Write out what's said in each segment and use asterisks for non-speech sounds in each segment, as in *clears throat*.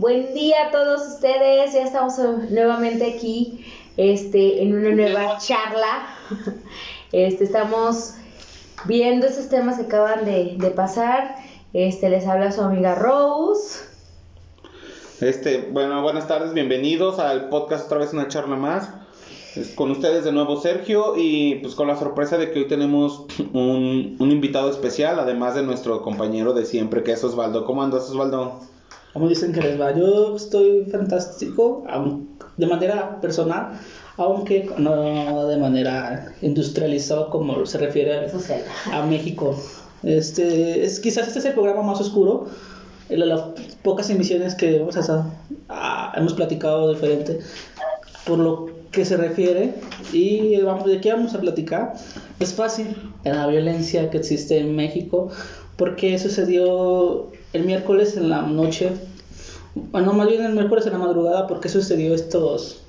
Buen día a todos ustedes. Ya estamos nuevamente aquí este, en una nueva charla. *laughs* Este, estamos viendo esos temas que acaban de, de pasar. Este, les habla su amiga Rose. Este, bueno, buenas tardes, bienvenidos al podcast otra vez una charla más. Con ustedes de nuevo Sergio y pues con la sorpresa de que hoy tenemos *laughs* un, un invitado especial, además de nuestro compañero de siempre que es Osvaldo. ¿Cómo andas Osvaldo? ¿Cómo dicen que les va? Yo estoy fantástico, de manera personal, aunque no de manera industrializada como se refiere a, México. Este, es, quizás este es el programa más oscuro, de las pocas emisiones que hemos, hemos platicado diferente, por lo que se refiere, y vamos, de qué vamos a platicar, es fácil, en la violencia que existe en México, porque sucedió el miércoles en la noche, bueno, más bien el miércoles en la madrugada, porque sucedió estos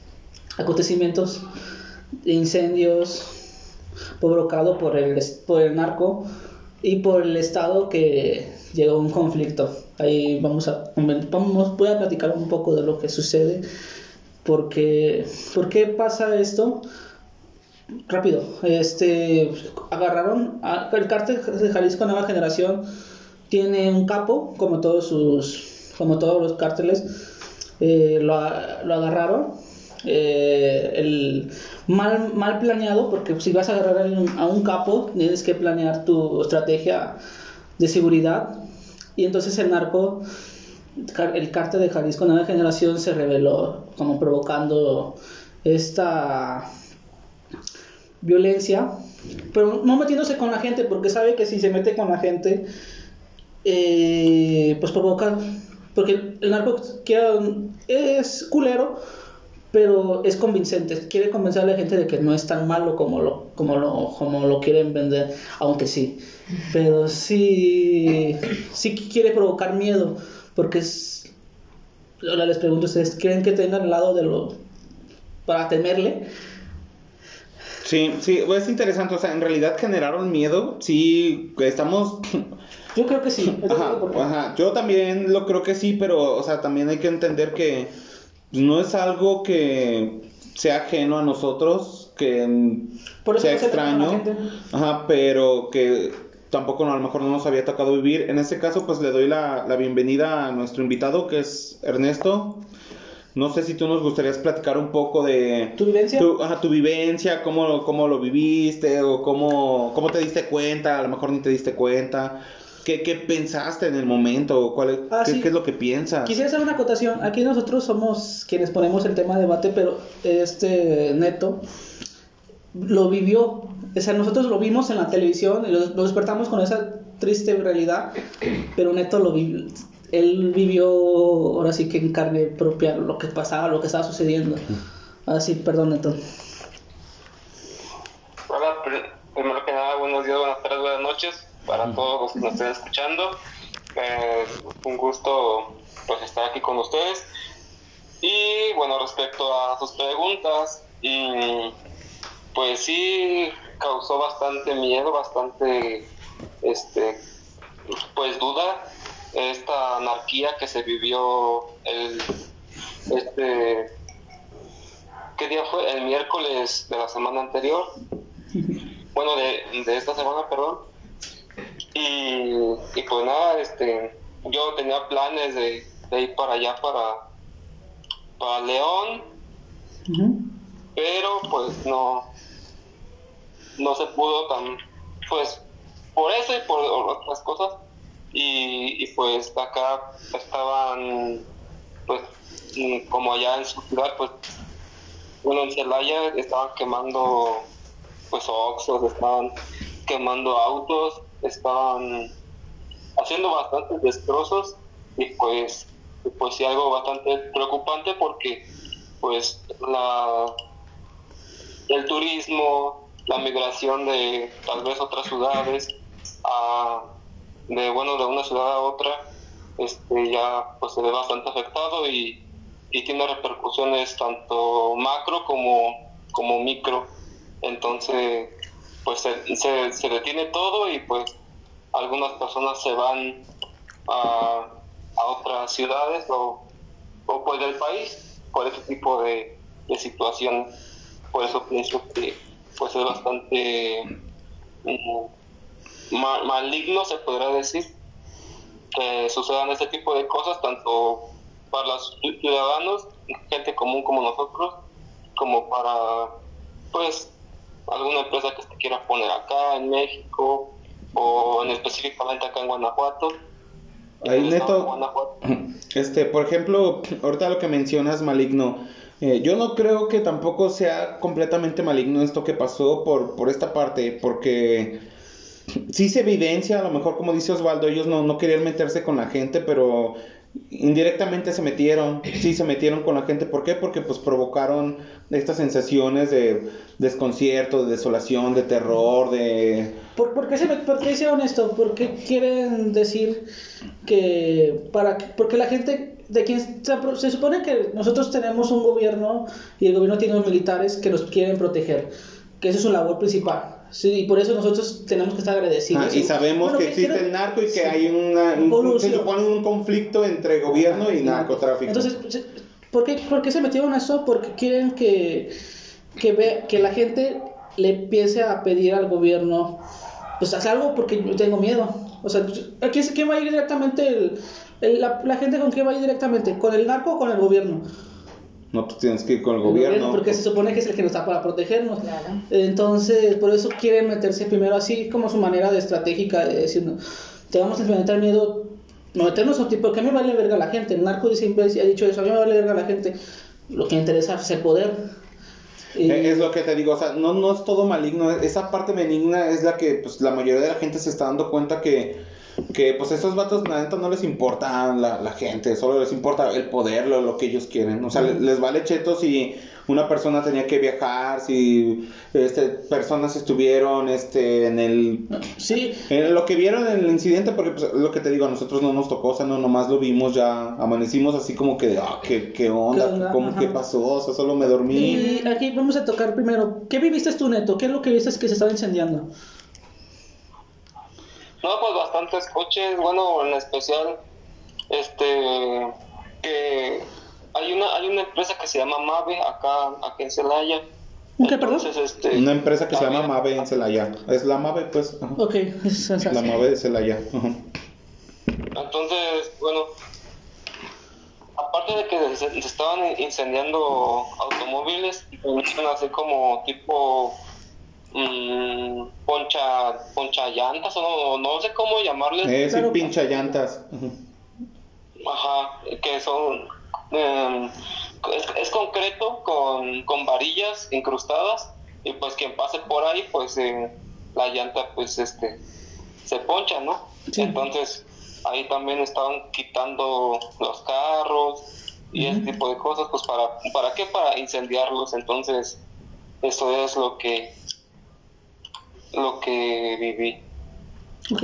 acontecimientos incendios provocado por el, por el narco y por el Estado que llegó a un conflicto. Ahí vamos a, vamos, voy a platicar un poco de lo que sucede, porque, ¿por qué pasa esto? Rápido, este, agarraron, el cártel de Jalisco Nueva Generación tiene un capo, como todos sus, como todos los cárteles, eh, lo, lo, agarraron. Eh, el mal, mal planeado, porque si vas a agarrar a un capo, tienes que planear tu estrategia de seguridad. Y entonces el narco, el cártel de Jalisco Nueva Generación se reveló como provocando esta violencia, pero no metiéndose con la gente, porque sabe que si se mete con la gente, eh, pues provoca, porque el narco es culero, pero es convincente, quiere convencer a la gente de que no es tan malo como lo, como lo, como lo quieren vender, aunque sí, pero sí, sí quiere provocar miedo, porque es, ahora les pregunto ustedes, ¿creen que tengan lado de lo, para temerle? Sí, sí, es interesante, o sea, en realidad generaron miedo, sí, estamos yo creo que sí. Ajá, Yo también lo creo que sí, pero, o sea, también hay que entender que no es algo que sea ajeno a nosotros, que sea extraño. Ajá, pero que tampoco a lo mejor no nos había tocado vivir. En este caso, pues le doy la, la bienvenida a nuestro invitado, que es Ernesto. No sé si tú nos gustarías platicar un poco de... ¿Tu vivencia? Tu, ajá, tu vivencia, cómo, cómo lo viviste o cómo, cómo te diste cuenta, a lo mejor ni te diste cuenta. ¿Qué, ¿Qué, pensaste en el momento? ¿Cuál, ah, qué, es lo que piensas? Quisiera hacer una acotación. Aquí nosotros somos quienes ponemos el tema de debate, pero este Neto lo vivió. O sea, nosotros lo vimos en la televisión y lo, despertamos con esa triste realidad, pero Neto lo vivió. Él vivió ahora sí que en carne propia lo que pasaba, lo que estaba sucediendo. Así, perdón, Neto. Hola, primero que nada, buenos días, buenas tardes, buenas noches para todos los que nos estén escuchando. Eh, un gusto pues estar aquí con ustedes. Y bueno, respecto a sus preguntas, pues sí causó bastante miedo, bastante este pues duda esta anarquía que se vivió el este ¿qué día fue? el miércoles de la semana anterior bueno de, de esta semana perdón y, pues nada, este, yo tenía planes de, ir para allá, para, para León, pero pues no, no se pudo tan, pues por eso y por otras cosas. Y, y pues acá estaban, pues como allá en su ciudad, pues bueno, en Celaya estaban quemando pues oxos, estaban quemando autos estaban haciendo bastantes destrozos y pues pues algo bastante preocupante porque pues la el turismo la migración de tal vez otras ciudades a, de bueno de una ciudad a otra este ya pues se ve bastante afectado y, y tiene repercusiones tanto macro como como micro. Entonces pues se, se, detiene todo y pues algunas personas se van a, a otras ciudades o, o pues del país por ese tipo de, de situación. Por eso pienso que pues es bastante mm, maligno, se podrá decir, que sucedan ese tipo de cosas, tanto para los ciudadanos, gente común como nosotros, como para, pues, alguna empresa que se quiera poner acá en México o en específicamente acá en Guanajuato. Ahí neto, *clears throat* este, por ejemplo, ahorita lo que mencionas maligno, eh, yo no creo que tampoco sea completamente maligno esto que pasó por, por esta parte, porque sí se evidencia, a lo mejor como dice Osvaldo, ellos no, no querían meterse con la gente, pero indirectamente se metieron, sí se metieron con la gente, ¿por qué? Porque pues provocaron estas sensaciones de desconcierto, de desolación, de terror, de... ¿Por, qué, se, por qué hicieron esto? Porque quieren decir que para porque la gente de quien se, se supone que nosotros tenemos un gobierno y el gobierno tiene unos militares que nos quieren proteger, que esa es su labor principal Sí, y por eso nosotros tenemos que estar agradecidos. Ah, y sabemos que, existe el narco y que hay una, un, se supone un conflicto entre gobierno y narcotráfico. Entonces, ¿por qué, ¿por qué se metieron a eso? Porque quieren que, que, ve, que la gente le empiece a pedir al gobierno, pues haz algo porque yo tengo miedo. O sea, ¿quién, va a ir directamente? El, la, la, gente con quién va a ir directamente? ¿Con el narco o con el gobierno? No, tú tienes que ir con el, gobierno. Porque se supone que es el que nos está para protegernos. Entonces, por eso quieren meterse primero así como su manera de estratégica de decir, te vamos a implementar miedo, no meternos a tipo, que a mí me vale verga la gente. El narco siempre ha dicho eso, a mí me vale verga la gente. Lo que interesa es el poder. Es lo que te digo, o sea, no, no es todo maligno, esa parte benigna es la que pues, la mayoría de la gente se está dando cuenta que que pues esos vatos la neta no les importa la, la gente, solo les importa el poder, lo, lo que ellos quieren. O sea, les, vale cheto si una persona tenía que viajar, si este, personas estuvieron este, en el... Sí. En lo que vieron en el incidente, porque pues, lo que te digo, a nosotros no nos tocó, o sea, no, nomás lo vimos ya, amanecimos así como que, ah, ¿qué, qué onda? ¿Cómo, ¿Qué pasó? O sea, solo me dormí. Y aquí vamos a tocar primero, ¿qué viviste tú, Neto? ¿Qué es lo que viste que se estaba incendiando? No, pues bastantes coches, bueno, en especial, este, que hay una, hay una empresa que se llama Mave acá, acá en Celaya. ¿Qué, Entonces, este, una empresa que se llama Mave en Celaya. Es la Mave, pues. Ok, La Mave de Celaya. Entonces, bueno, aparte de que se, estaban incendiando automóviles, así como tipo poncha, llantas o no, no sé cómo llamarles. Es eh, pincha llantas. Ajá, que son em, es, concreto con, con varillas incrustadas y pues quien pase por ahí pues eh, la llanta pues este se poncha, ¿no? Entonces ahí también estaban quitando los carros y ese tipo de cosas pues para para qué para incendiarlos entonces eso es lo que lo que viví. Ok,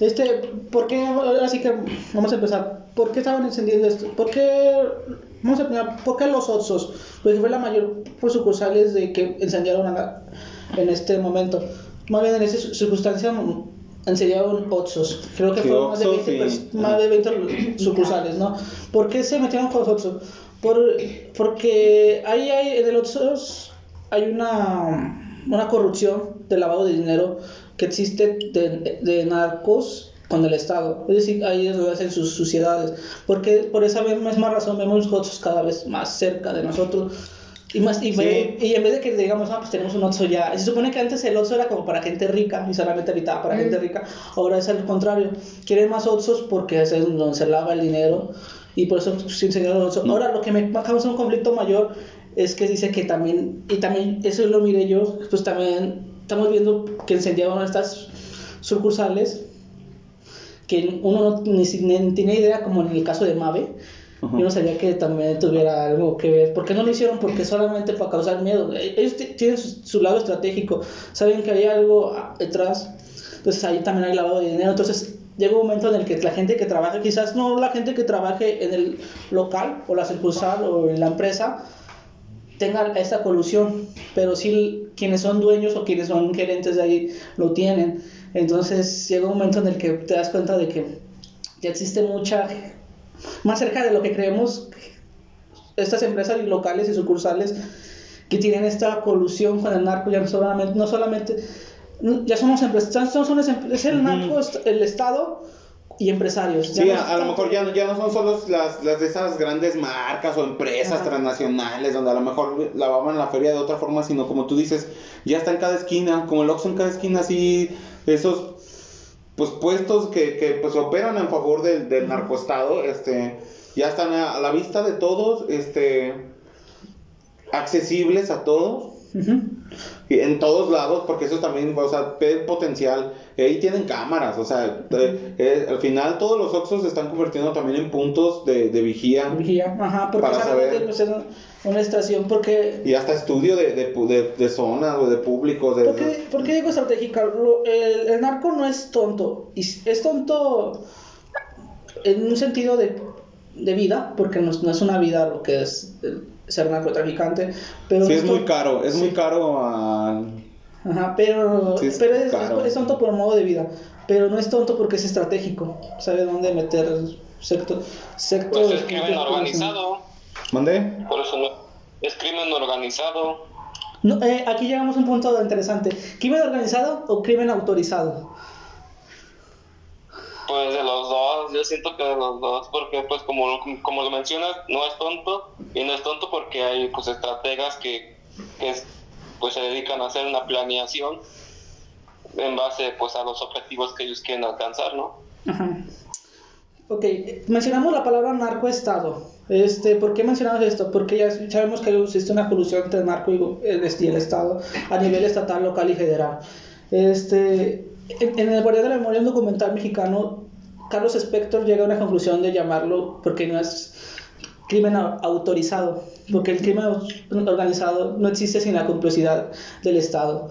este, ¿por qué, así que vamos a empezar, ¿por qué estaban encendiendo esto? ¿Por qué, vamos a empezar, ¿por qué los Otsos? Porque fue la mayor por sucursales de que incendiaron en este momento. Más bien en esta circunstancia incendiaron Otsos, creo que fueron más, de 20, más de 20 sucursales, ¿no? ¿Por qué se metieron con los Otsos? Por, porque ahí hay, en el Otsos hay una una corrupción de lavado de dinero que existe de, narcos con el Estado. Es decir, ahí es donde hacen sus suciedades. Porque por esa misma razón vemos otros cada vez más cerca de nosotros. Y, más, y, y en vez de que digamos, no, pues tenemos un Oxxo ya. Se supone que antes el Oxxo era como para gente rica y solamente habitaba para gente rica. Ahora es al contrario. Quieren más Oxxos porque es donde se lava el dinero y por eso se enseñaron los Ahora lo que me causa un conflicto mayor es que dice que también, y también eso lo miré yo, pues también estamos viendo que incendiaron estas sucursales que uno no ni, tiene idea, como en el caso de Mave. Yo no sabía que también tuviera algo que ver. ¿Por qué no lo hicieron? Porque solamente para causar miedo. E, ellos tienen su, lado estratégico. Saben que hay algo detrás. Entonces ahí también hay lavado de dinero. Entonces llega un momento en el que la gente que trabaja, quizás no la gente que trabaje en el local o la sucursal o en la empresa, tenga esta colusión, pero sí quienes son dueños o quienes son gerentes de ahí lo tienen. Entonces llega un momento en el que te das cuenta de que ya existe mucha, más cerca de lo que creemos, estas empresas locales y sucursales que tienen esta colusión con el narco, ya no solamente, no solamente ya somos empresas, son, es el narco, el Estado y empresarios. sí, a, lo mejor ya, ya no son solo las, las de esas grandes marcas o empresas transnacionales donde a lo mejor lavaban la feria de otra forma, sino como tú dices, ya está en cada esquina, como el Oxxo en cada esquina, así esos pues puestos que, que pues operan en favor del, del narcoestado, este, ya están a, la vista de todos, este, accesibles a todos. En todos lados, porque eso también, o sea, potencial. Ahí tienen cámaras, o sea, eh, al final todos los Oxxos se están convirtiendo también en puntos de, de vigía. Vigía, ajá, porque para saber. una estación, porque. Y hasta estudio de, de, de, zonas o de públicos. De, ¿Por, qué, digo estratégica? el, el narco no es tonto. Y es tonto en un sentido de, de vida, porque no, no, es una vida lo que es ser narcotraficante. Pero sí, es muy caro, es muy caro a... Ajá, pero, es, pero es, tonto por modo de vida, pero no es tonto porque es estratégico, sabe dónde meter sector... sector pues es crimen organizado. ¿Mandé? Por eso no, es crimen organizado. No, eh, aquí llegamos a un punto interesante. ¿Crimen organizado o crimen autorizado? Pues de los dos, yo siento que de los dos, porque pues como, como lo mencionas, no es tonto, y no es tonto porque hay pues estrategas que, que pues se dedican a hacer una planeación en base pues a los objetivos que ellos quieren alcanzar, ¿no? Ajá. Ok, mencionamos la palabra narcoestado. Este, ¿Por qué mencionamos esto? Porque ya sabemos que existe una colusión entre el narco y el, el Estado a nivel estatal, local y federal. Este, en, el Guardián de la Memoria, un documental mexicano, Carlos Spector llega a una conclusión de llamarlo, porque no es crimen autorizado, porque el crimen organizado no existe sin la complicidad del Estado.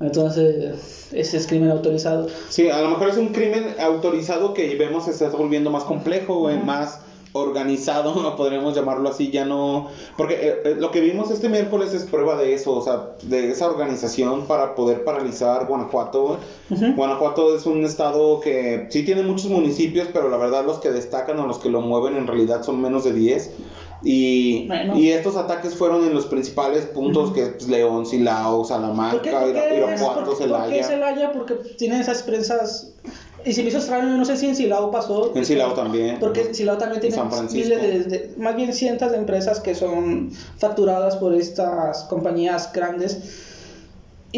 Entonces, ese es crimen autorizado. Sí, a lo mejor es un crimen autorizado que vemos se está volviendo más complejo, más organizado, *laughs* podríamos llamarlo así, ya no... Porque eh, eh, lo que vimos este miércoles es prueba de eso, o sea, de esa organización para poder paralizar Guanajuato. Guanajuato es un estado que sí tiene muchos municipios, pero la verdad los que destacan o los que lo mueven en realidad son menos de 10. Y, y estos ataques fueron en los principales puntos que es León, Silao, Salamanca, Irapuato, Celaya. ¿Por qué Celaya? Porque tienen esas prensas y se me hizo extraño, no sé si en Silao pasó. En Silao también. Porque en Silao también tiene miles de, más bien cientos de empresas que son facturadas por estas compañías grandes.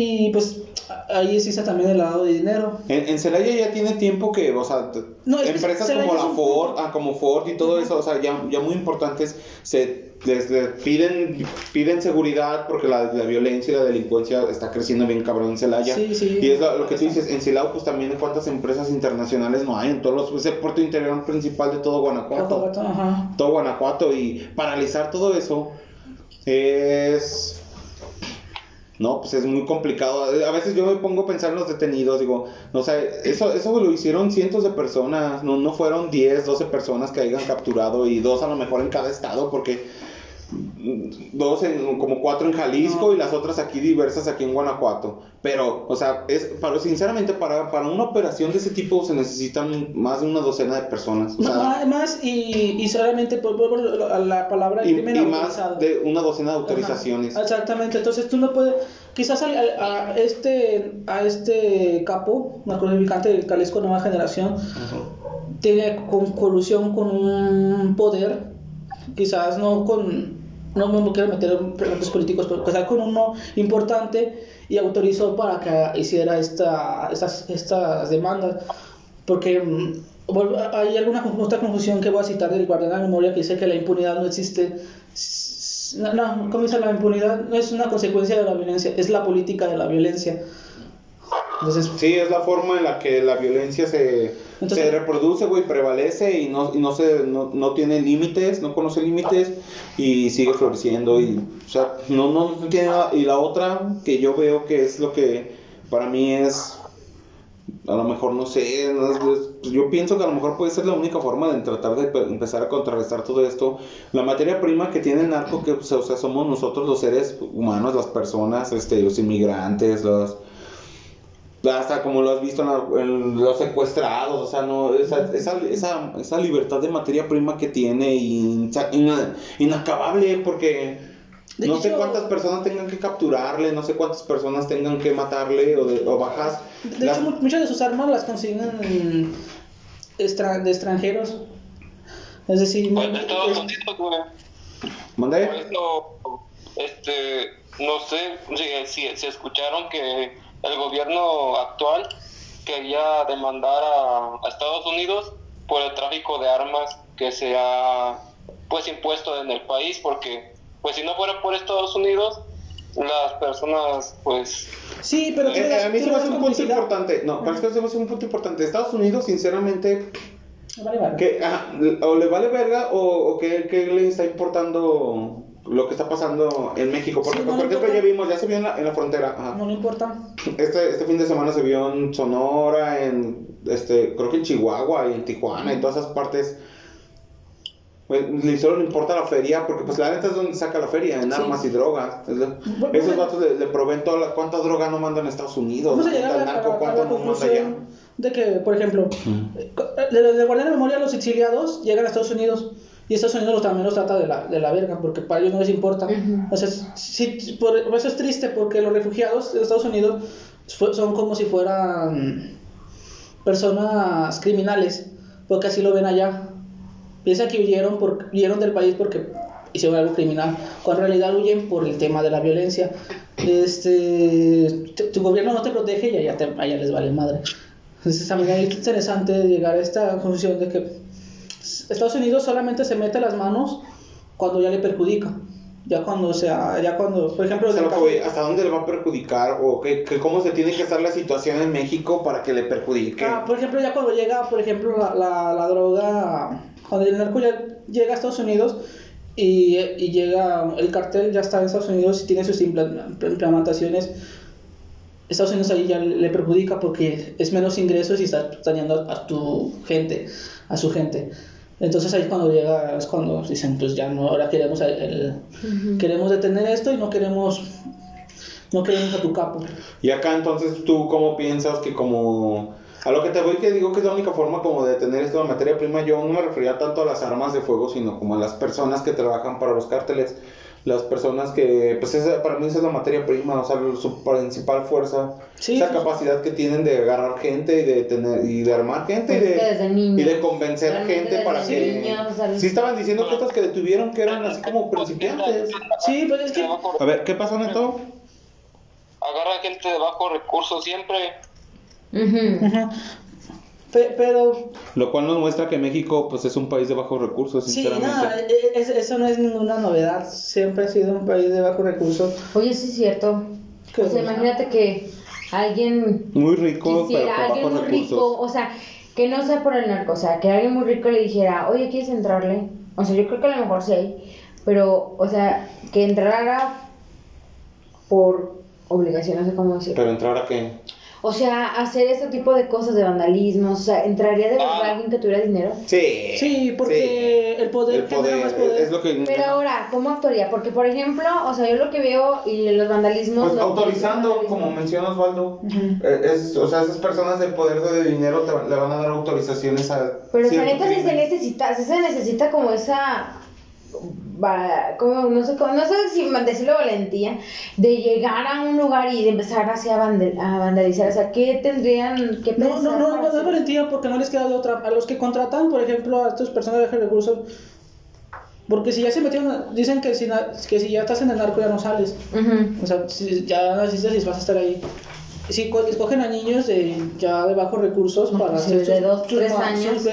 Y pues ahí existe también el lado de dinero. En, Celaya ya tiene tiempo que, o sea, empresas como la Ford, ah, como Ford y todo eso, o sea, ya, ya muy importantes, se les, piden piden seguridad porque la, la, violencia y la delincuencia está creciendo bien cabrón en Celaya. Sí, sí. Y es lo, que tú dices, en Silao pues también cuántas empresas internacionales no hay, en todos los, es el puerto interior principal de todo Guanajuato. Todo Guanajuato y paralizar todo eso es no, pues es muy complicado. A veces yo me pongo a pensar en los detenidos, digo, no sé, eso, eso lo hicieron cientos de personas, no, no fueron 10, 12 personas que hayan capturado y dos a lo mejor en cada estado, porque dos en, como cuatro en Jalisco y las otras aquí diversas aquí en Guanajuato. Pero, o sea, es, para, sinceramente, para, para una operación de ese tipo se necesitan más de una docena de personas. O más y, y solamente por, a la palabra y, y más de una docena de autorizaciones. exactamente, entonces tú no puedes, quizás a, este a este capo, narcotraficante del Jalisco Nueva Generación, tiene con, colusión con un poder, quizás no con no me quiero meter en preguntas políticos, pero casar con uno importante y autorizó para que hiciera esta, estas, estas demandas. Porque mm, hay alguna otra confusión que voy a citar del guardián de la memoria que dice que la impunidad no existe. No, no, ¿cómo dice la impunidad? No es una consecuencia de la violencia, es la política de la violencia. Entonces, sí, es la forma en la que la violencia se, se reproduce, güey, prevalece y no, y no, se, no, no tiene límites, no conoce límites y sigue floreciendo. Y, o sea, no, no, tiene nada. Y la otra que yo veo que es lo que para mí es, a lo mejor no sé, yo pienso que a lo mejor puede ser la única forma de tratar de empezar a contrarrestar todo esto. La materia prima que tiene el narco, que o sea, somos nosotros los seres humanos, las personas, este, los inmigrantes, los hasta como lo has visto en, los secuestrados, o sea, no esa, esa, esa, esa libertad de materia prima que tiene y inacabable porque no sé cuántas personas tengan que capturarle, no sé cuántas personas tengan que matarle o, de, o bajas. De hecho, muchas de sus armas las consiguen extra, de extranjeros. Es decir, pues, Estados Unidos, ¿Mandé? este, no sé si, si escucharon que el gobierno actual quería demandar a, Estados Unidos por el tráfico de armas que se ha pues impuesto en el país porque pues si no fuera por Estados Unidos las personas pues sí pero eh, a mí se me hace un punto importante. No pero es que se me hace un punto importante. Estados Unidos sinceramente vale que o le vale verga o, o que, que le está importando lo que está pasando en México. Porque, por ejemplo, ya vimos, ya se vio en la, frontera. No le importa. Este, este fin de semana se vio en Sonora, en, este, creo que en Chihuahua y en Tijuana y todas esas partes. Pues, solo le importa la feria, porque pues la neta es donde saca la feria, en armas y drogas. Esos datos le, proveen toda la, cuánta droga no mandan a Estados Unidos. Vamos a llegar narco, a, la, no manda allá. De que, por ejemplo, le, le guardan memoria a los exiliados, llegan a Estados Unidos. Y Estados Unidos también los trata de la, de la verga, porque para ellos no les importa. O sea, si, por, eso es triste, porque los refugiados de Estados Unidos son como si fueran personas criminales, porque así lo ven allá. Piensan que huyeron, por, huyeron del país porque hicieron algo criminal, cuando en realidad huyen por el tema de la violencia. Este, tu, gobierno no te protege y allá, te, allá les vale madre. Entonces también es interesante llegar a esta conclusión de que Estados Unidos solamente se mete las manos cuando ya le perjudica. Ya cuando sea, ya cuando, por ejemplo, ¿hasta dónde le va a perjudicar o qué, cómo se tiene que estar la situación en México para que le perjudique? Ah, por ejemplo, ya cuando llega, por ejemplo, la, la, droga, cuando el narco ya llega a Estados Unidos y, y, llega el cartel ya está en Estados Unidos y tiene sus implementaciones. Estados Unidos ahí ya le perjudica porque es menos ingresos y está dañando a tu gente, a su gente. Entonces ahí cuando llega, es cuando dicen, pues ya no, ahora queremos el, queremos detener esto y no queremos no queremos a tu capo. Y acá entonces tú cómo piensas que como a lo que te voy que digo que es la única forma como de detener esto de materia prima, yo no me refería tanto a las armas de fuego, sino como a las personas que trabajan para los cárteles las personas que, pues esa, para mí esa es la materia prima, o sea, su principal fuerza, esa capacidad que tienen de agarrar gente y de tener y de armar gente y de, y de convencer gente para que... si estaban diciendo que estos que detuvieron que eran así como principiantes. Sí, pues es que... A ver, ¿qué pasó, Neto? Agarra gente de bajo recursos siempre. Pero... Lo cual nos muestra que México pues es un país de bajos recursos, sinceramente. Sí, no, eso no es ninguna novedad. Siempre ha sido un país de bajos recursos. Oye, sí es cierto. O sea, imagínate que alguien... Muy rico, pero con alguien muy rico, o sea, que no sea por el narco, o sea, que alguien muy rico le dijera, oye, ¿quieres entrarle? O sea, yo creo que a lo mejor sí hay, pero, o sea, que entrara por obligación, no sé cómo decirlo. ¿Pero entrar a qué? O sea, hacer ese tipo de cosas de vandalismo, o sea, ¿entraría de verdad ah. alguien que tuviera dinero? Sí. Sí, porque el poder, más poder. Es lo que... Pero ahora, ¿cómo actuaría? Porque, por ejemplo, o sea, yo lo que veo y los vandalismos... Pues autorizando, como menciona Osvaldo. Eh, es, o sea, esas personas del poder de dinero te, le van a dar autorizaciones a... Pero, o sea, si se necesita, se necesita como esa como, no sé, no sé si decirlo valentía, de llegar a un lugar y de empezar así a, vandalizar. O sea, ¿qué tendrían que pensar? No, no, no, no, es valentía porque no les queda de otra. A los que contratan, por ejemplo, a estas personas de recursos, porque si ya se metieron, dicen que si, que si ya estás en el narco ya no sales. O sea, si ya necesitas vas a estar ahí si escogen a niños de, ya de bajos recursos para pues, hacer de dos, tres años.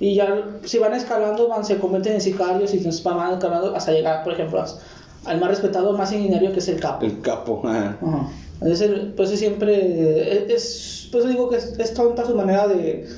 Y ya si van escalando van se convierten en sicarios y se van escalando hasta llegar por ejemplo al más respetado más sanguinario que es el capo el capo ajá. pues siempre es pues digo que es, es tonta su manera de,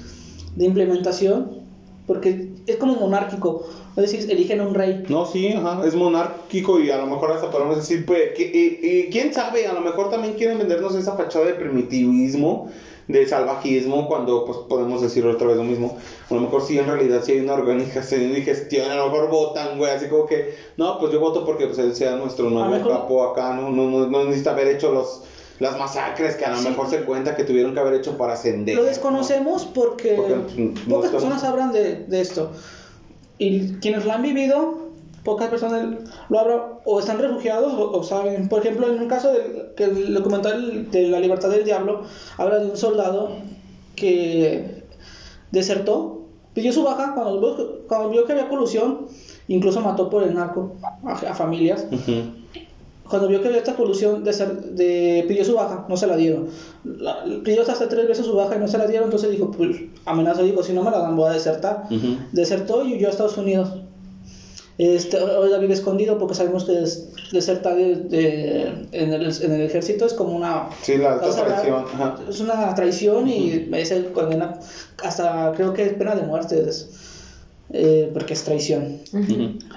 de implementación porque es como monárquico es decir, eligen a un rey. No, sí, ajá, es monárquico y a lo mejor hasta podemos decir, pues, y, quién sabe, a lo mejor también quieren vendernos esa fachada de primitivismo, de salvajismo, cuando pues podemos decir otra vez lo mismo. A lo mejor sí, en realidad sí hay una organización y gestión, a lo mejor votan, güey, así como que, no, pues yo voto porque pues, él sea nuestro nuevo capo acá, no, no, no, necesita haber hecho los las masacres que a lo mejor se cuenta que tuvieron que haber hecho para ascender. Lo desconocemos porque, pues, pocas personas hablan de, de, esto. Y quienes lo han vivido, pocas personas lo hablan o están refugiados o, saben. Por ejemplo, en un caso del que el documental de La Libertad del Diablo habla de un soldado que desertó, pidió su baja cuando, cuando vio que había colusión, incluso mató por el narco a, familias cuando vio que había esta colusión, de, de, pidió su baja, no se la dieron. pidió hasta tres veces su baja y no se la dieron, entonces dijo, pues amenazó, dijo, si no me la dan voy a desertar. Desertó y huyó a Estados Unidos. Este, ahora vive escondido porque sabemos que desertar de, en, el, en, el, ejército es como una... Sí, la traición. Es una traición y es el condena hasta creo que es pena de muerte. Eh, porque es traición.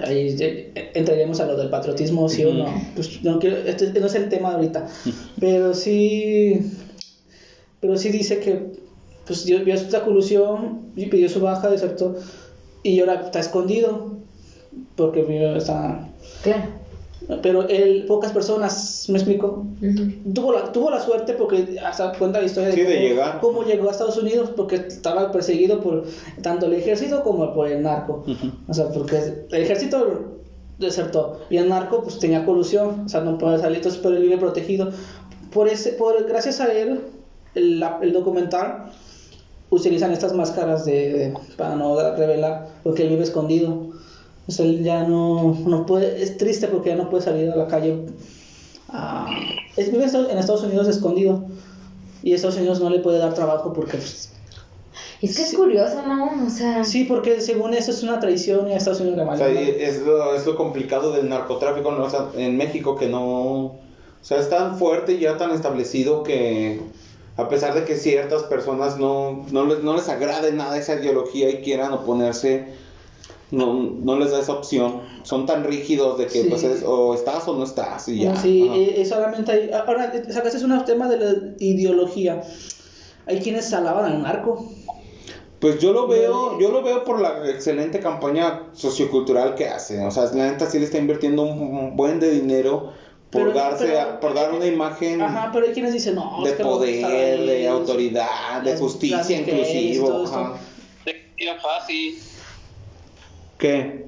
Ahí eh, entraremos a lo del patriotismo, sí o no. Pues no, quiero, este no es el tema ahorita. Pero sí, pero sí dice que pues Dios vio esta colusión y pidió su baja, desertó y ahora está escondido porque está. Claro pero él, pocas personas, ¿me explico? tuvo, la, tuvo la suerte porque hasta cuenta la historia de, cómo, llegó a Estados Unidos porque estaba perseguido por tanto el ejército como por el narco. O sea, porque el ejército desertó y el narco pues tenía colusión, o sea, no puede salir, entonces pero él vive protegido. Por ese, por, gracias a él, el, el documental utilizan estas máscaras de, para no revelar porque él vive escondido. Pues él ya no, no puede, es triste porque ya no puede salir a la calle. es, vive en Estados Unidos escondido y Estados Unidos no le puede dar trabajo porque... Pues, es que es curioso, ¿no? O sea... Sí, porque según eso es una traición y a Estados Unidos le vale. O sea, es, lo, es lo complicado del narcotráfico ¿no? en México que no... O sea, es tan fuerte y ya tan establecido que a pesar de que ciertas personas no, no, les, no les agrade nada esa ideología y quieran oponerse no, no les da esa opción. Son tan rígidos de que pues es, o estás o no estás y ya. Sí, eh, solamente hay... Ahora, es un tema de la ideología. Hay quienes alaban al narco. Pues yo lo veo, yo lo veo por la excelente campaña sociocultural que hace. O sea, la neta sí le está invirtiendo un buen de dinero por darse por dar una imagen ajá, pero hay quienes dicen no, de poder, de autoridad, de justicia inclusivo. Ajá. fácil. ¿Qué?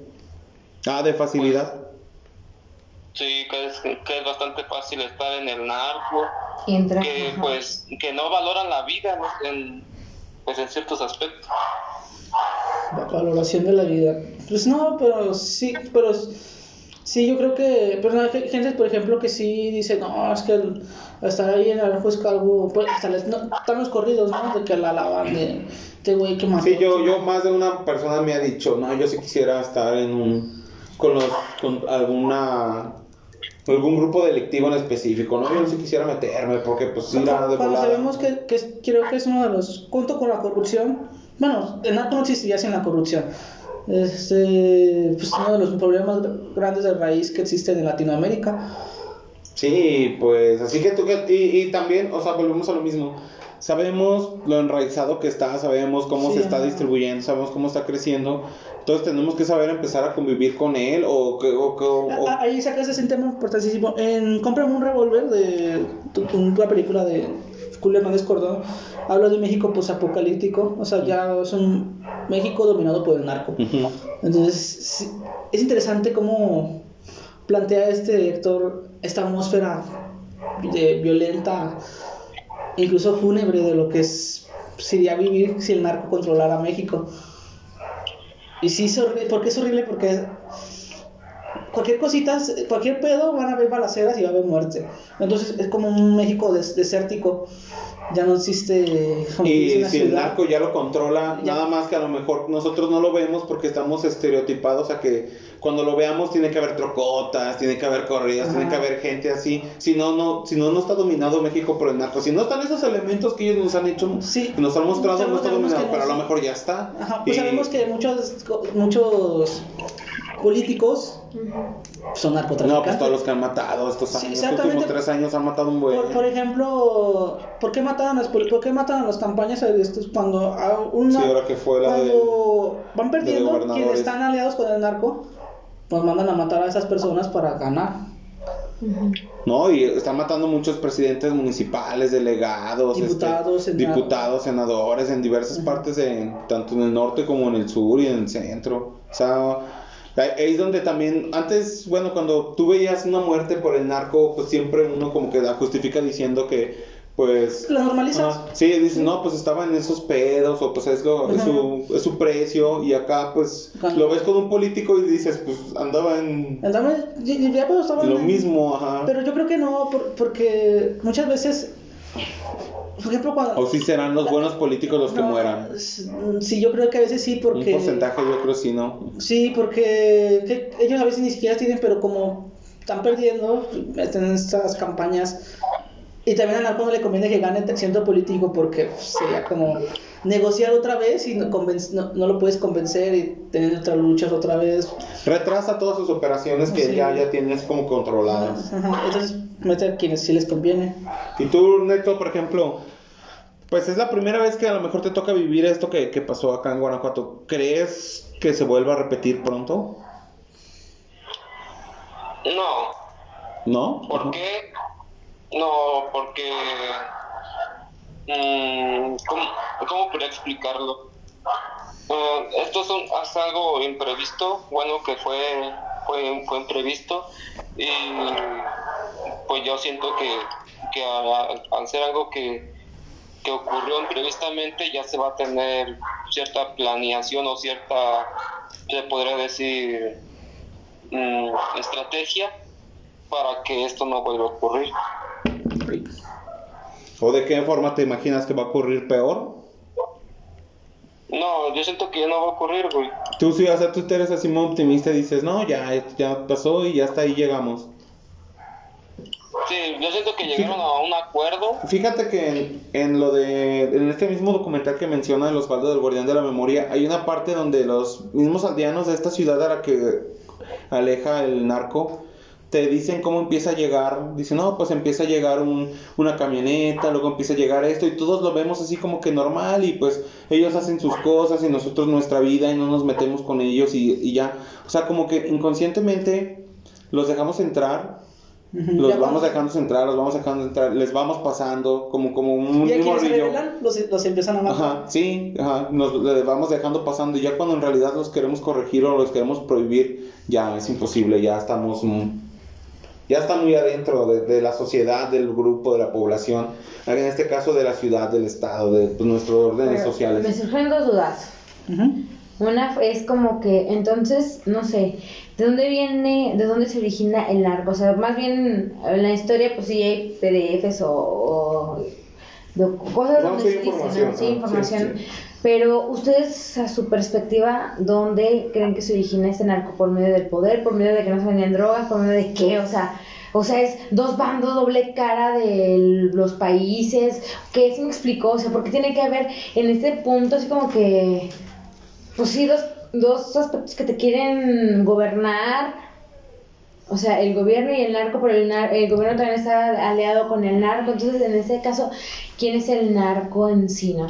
Ah, de facilidad. sí, que es, que es bastante fácil estar en el narco. que pues que no valoran la vida en, pues en ciertos aspectos. La valoración de la vida. Pues no, pero sí, pero sí, yo creo que, pero hay gente, por ejemplo, que sí dice, no, es que estar ahí en el es algo, pues, hasta les, no, están los corridos, ¿no? De que la lavan de este güey que mató. Sí, yo, yo más de una persona me ha dicho, no, yo sí quisiera estar en un, con los, con alguna, algún grupo delictivo en específico, ¿no? Yo sí quisiera meterme, porque pues ir a de Cuando sabemos que, que creo que es uno de los, junto con la corrupción, bueno, el narco no existiría sin la corrupción. Este, pues uno de los problemas grandes de raíz que existen en Latinoamérica. Sí, pues así que tú, y, y también, o sea, volvemos a lo mismo sabemos lo enraizado que está, sabemos cómo se está distribuyendo, sabemos cómo está creciendo. Entonces tenemos que saber empezar a convivir con él o... o, ah, ah, Ahí sacas ese tema importantísimo. En Cómprame un revólver de una película de Julio Hernández Cordón, habla de México posapocalíptico, o sea, ya es un México dominado por el narco. Entonces, es interesante cómo plantea este director esta atmósfera de violenta incluso fúnebre de lo que es, sería vivir si el narco controlara México. Y sí, es horrible, porque es horrible porque cualquier cosita, cualquier pedo van a haber balaceras y va a haber muerte. Entonces es como un México desértico ya no existe. Y si el narco ya lo controla, nada más que a lo mejor nosotros no lo vemos porque estamos estereotipados a que cuando lo veamos tiene que haber trocotas, tiene que haber corridas, tiene que haber gente así. Si no, no, si no, no está dominado México por el narco. Si no están esos elementos que ellos nos han hecho, sí. nos han mostrado, no está dominado, pero a lo mejor ya está. Ajá, pues sabemos que muchos, muchos políticos son narcotraficantes. No, pues todos los que han matado estos años, estos últimos tres años han matado un buen. Por, ejemplo, ¿por qué mataron las, por qué matan a las campañas estos cuando a una, sí, ahora que fue la cuando van perdiendo quienes están aliados con el narco, pues mandan a matar a esas personas para ganar. ¿no? Y están matando muchos presidentes municipales, delegados, este, diputados, diputados senadores en diversas partes, de, tanto en el norte como en el sur y en el centro. O sea, ahí es donde también, antes, bueno, cuando tú veías una muerte por el narco, pues siempre uno como que la justifica diciendo que pues... ¿La normalizas? sí, dices, no, pues estaba en esos pedos, o pues es, lo, es, su, es su precio, y acá pues lo ves con un político y dices, pues andaba en... Andaba, ya pues estaba Lo mismo, ajá. Pero yo creo que no, porque muchas veces... Por ejemplo, cuando... O si serán los buenos políticos los que mueran. Sí, yo creo que a veces sí, porque... Un porcentaje yo creo sí, ¿no? Sí, porque ellos a veces ni siquiera tienen, pero como están perdiendo, meten estas campañas y también a no le conviene que gane siendo político porque sería como negociar otra vez y no, no, lo puedes convencer y tener otras luchas otra vez. Retrasa todas sus operaciones que ya, ya tienes como controladas. Entonces, meter quienes sí les conviene. Y tú, Neto, por ejemplo, pues es la primera vez que a lo mejor te toca vivir esto que, que pasó acá en Guanajuato. ¿Crees que se vuelva a repetir pronto? No. ¿No? ¿Por qué? No, porque... Mmm, ¿cómo, ¿Cómo podría explicarlo? Uh, esto es, algo imprevisto, bueno que fue, fue, fue imprevisto y pues yo siento que, que al, ser algo que, que ocurrió imprevistamente ya se va a tener cierta planeación o cierta, se podría decir, mm, estrategia para que esto no vuelva a ocurrir. ¿O de qué forma te imaginas que va a ocurrir peor? No, yo siento que ya no va a ocurrir, güey. Tú sí, o sea, tú eres así muy optimista y dices, no, ya, ya pasó y ya hasta ahí llegamos. Sí, yo siento que llegaron a un acuerdo. Fíjate que en, lo de, en este mismo documental que menciona el Osvaldo del Guardián de la Memoria, hay una parte donde los mismos aldeanos de esta ciudad a la que aleja el narco, te dicen cómo empieza a llegar, dicen, no, pues empieza a llegar un, una camioneta, luego empieza a llegar esto y todos lo vemos así como que normal y pues ellos hacen sus cosas y nosotros nuestra vida y no nos metemos con ellos y, ya, o sea, como que inconscientemente los dejamos entrar. Los vamos dejando entrar, los vamos dejando entrar, les vamos pasando como, como un ¿Y los, los, empiezan a matar. Ajá, sí, ajá, nos les vamos dejando pasando y ya cuando en realidad los queremos corregir o los queremos prohibir, ya es imposible, ya estamos ya está muy adentro de, la sociedad, del grupo, de la población, en este caso de la ciudad, del Estado, de pues, nuestros órdenes sociales. Me surgen dos dudas. Una es como que, entonces, no sé, ¿de dónde viene, de dónde se origina el narco? O sea, más bien en la historia, pues sí hay PDFs o, cosas donde se dicen, Sí, información. Pero ustedes, a su perspectiva, ¿dónde creen que se origina este narco? ¿Por medio del poder? ¿Por medio de que no se vendían drogas? ¿Por medio de qué? O sea, o sea, es dos bandos, doble cara de los países. ¿Qué se me explicó? O sea, ¿por qué tiene que haber en este punto así como que, pues sí, dos, dos aspectos que te quieren gobernar? O sea, el gobierno y el narco, pero el, el gobierno también está aliado con el narco. Entonces, en este caso, ¿quién es el narco en sí, no?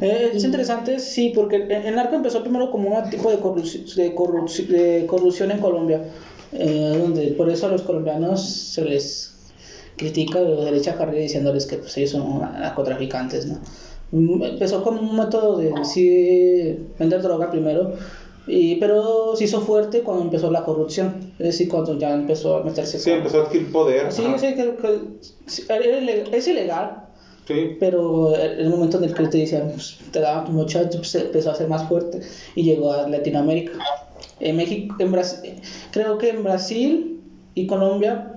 Eh, es interesante, sí, porque el, narco empezó primero como un tipo de, de, corrupción en Colombia, eh, donde por eso a los colombianos se les critica de derecha carrera diciéndoles que pues, ellos son narcotraficantes, ¿no? Mm, empezó como un método de sí, vender droga primero, y, pero se hizo fuerte cuando empezó la corrupción, es decir, cuando ya empezó a meterse. Sí, empezó a adquirir poder. Sí, sí, es ilegal, pero en el momento en el que te decían, pues, te daban mucho, pues, empezó a ser más fuerte y llegó a Latinoamérica. En México, en Brasil, creo que en Brasil y Colombia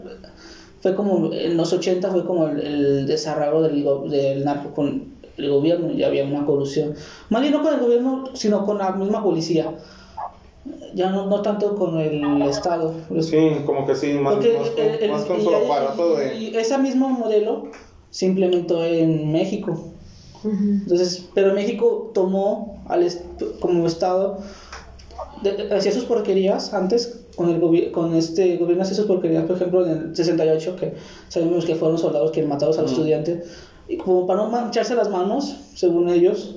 fue como, en los 80 fue como el, desarrollo del, del narco con el gobierno y había una corrupción. Más bien no con el gobierno, sino con la misma policía. Ya no, no tanto con el Estado. Sí, como que sí, más, más, con su aparato de... Y ese mismo modelo se implementó en México. Entonces, pero México tomó al como Estado, hacía sus porquerías antes, con, el con este gobierno hacía sus porquerías, por ejemplo, en el 68, que sabemos que fueron soldados que mataron a los estudiantes, y como para no mancharse las manos, según ellos,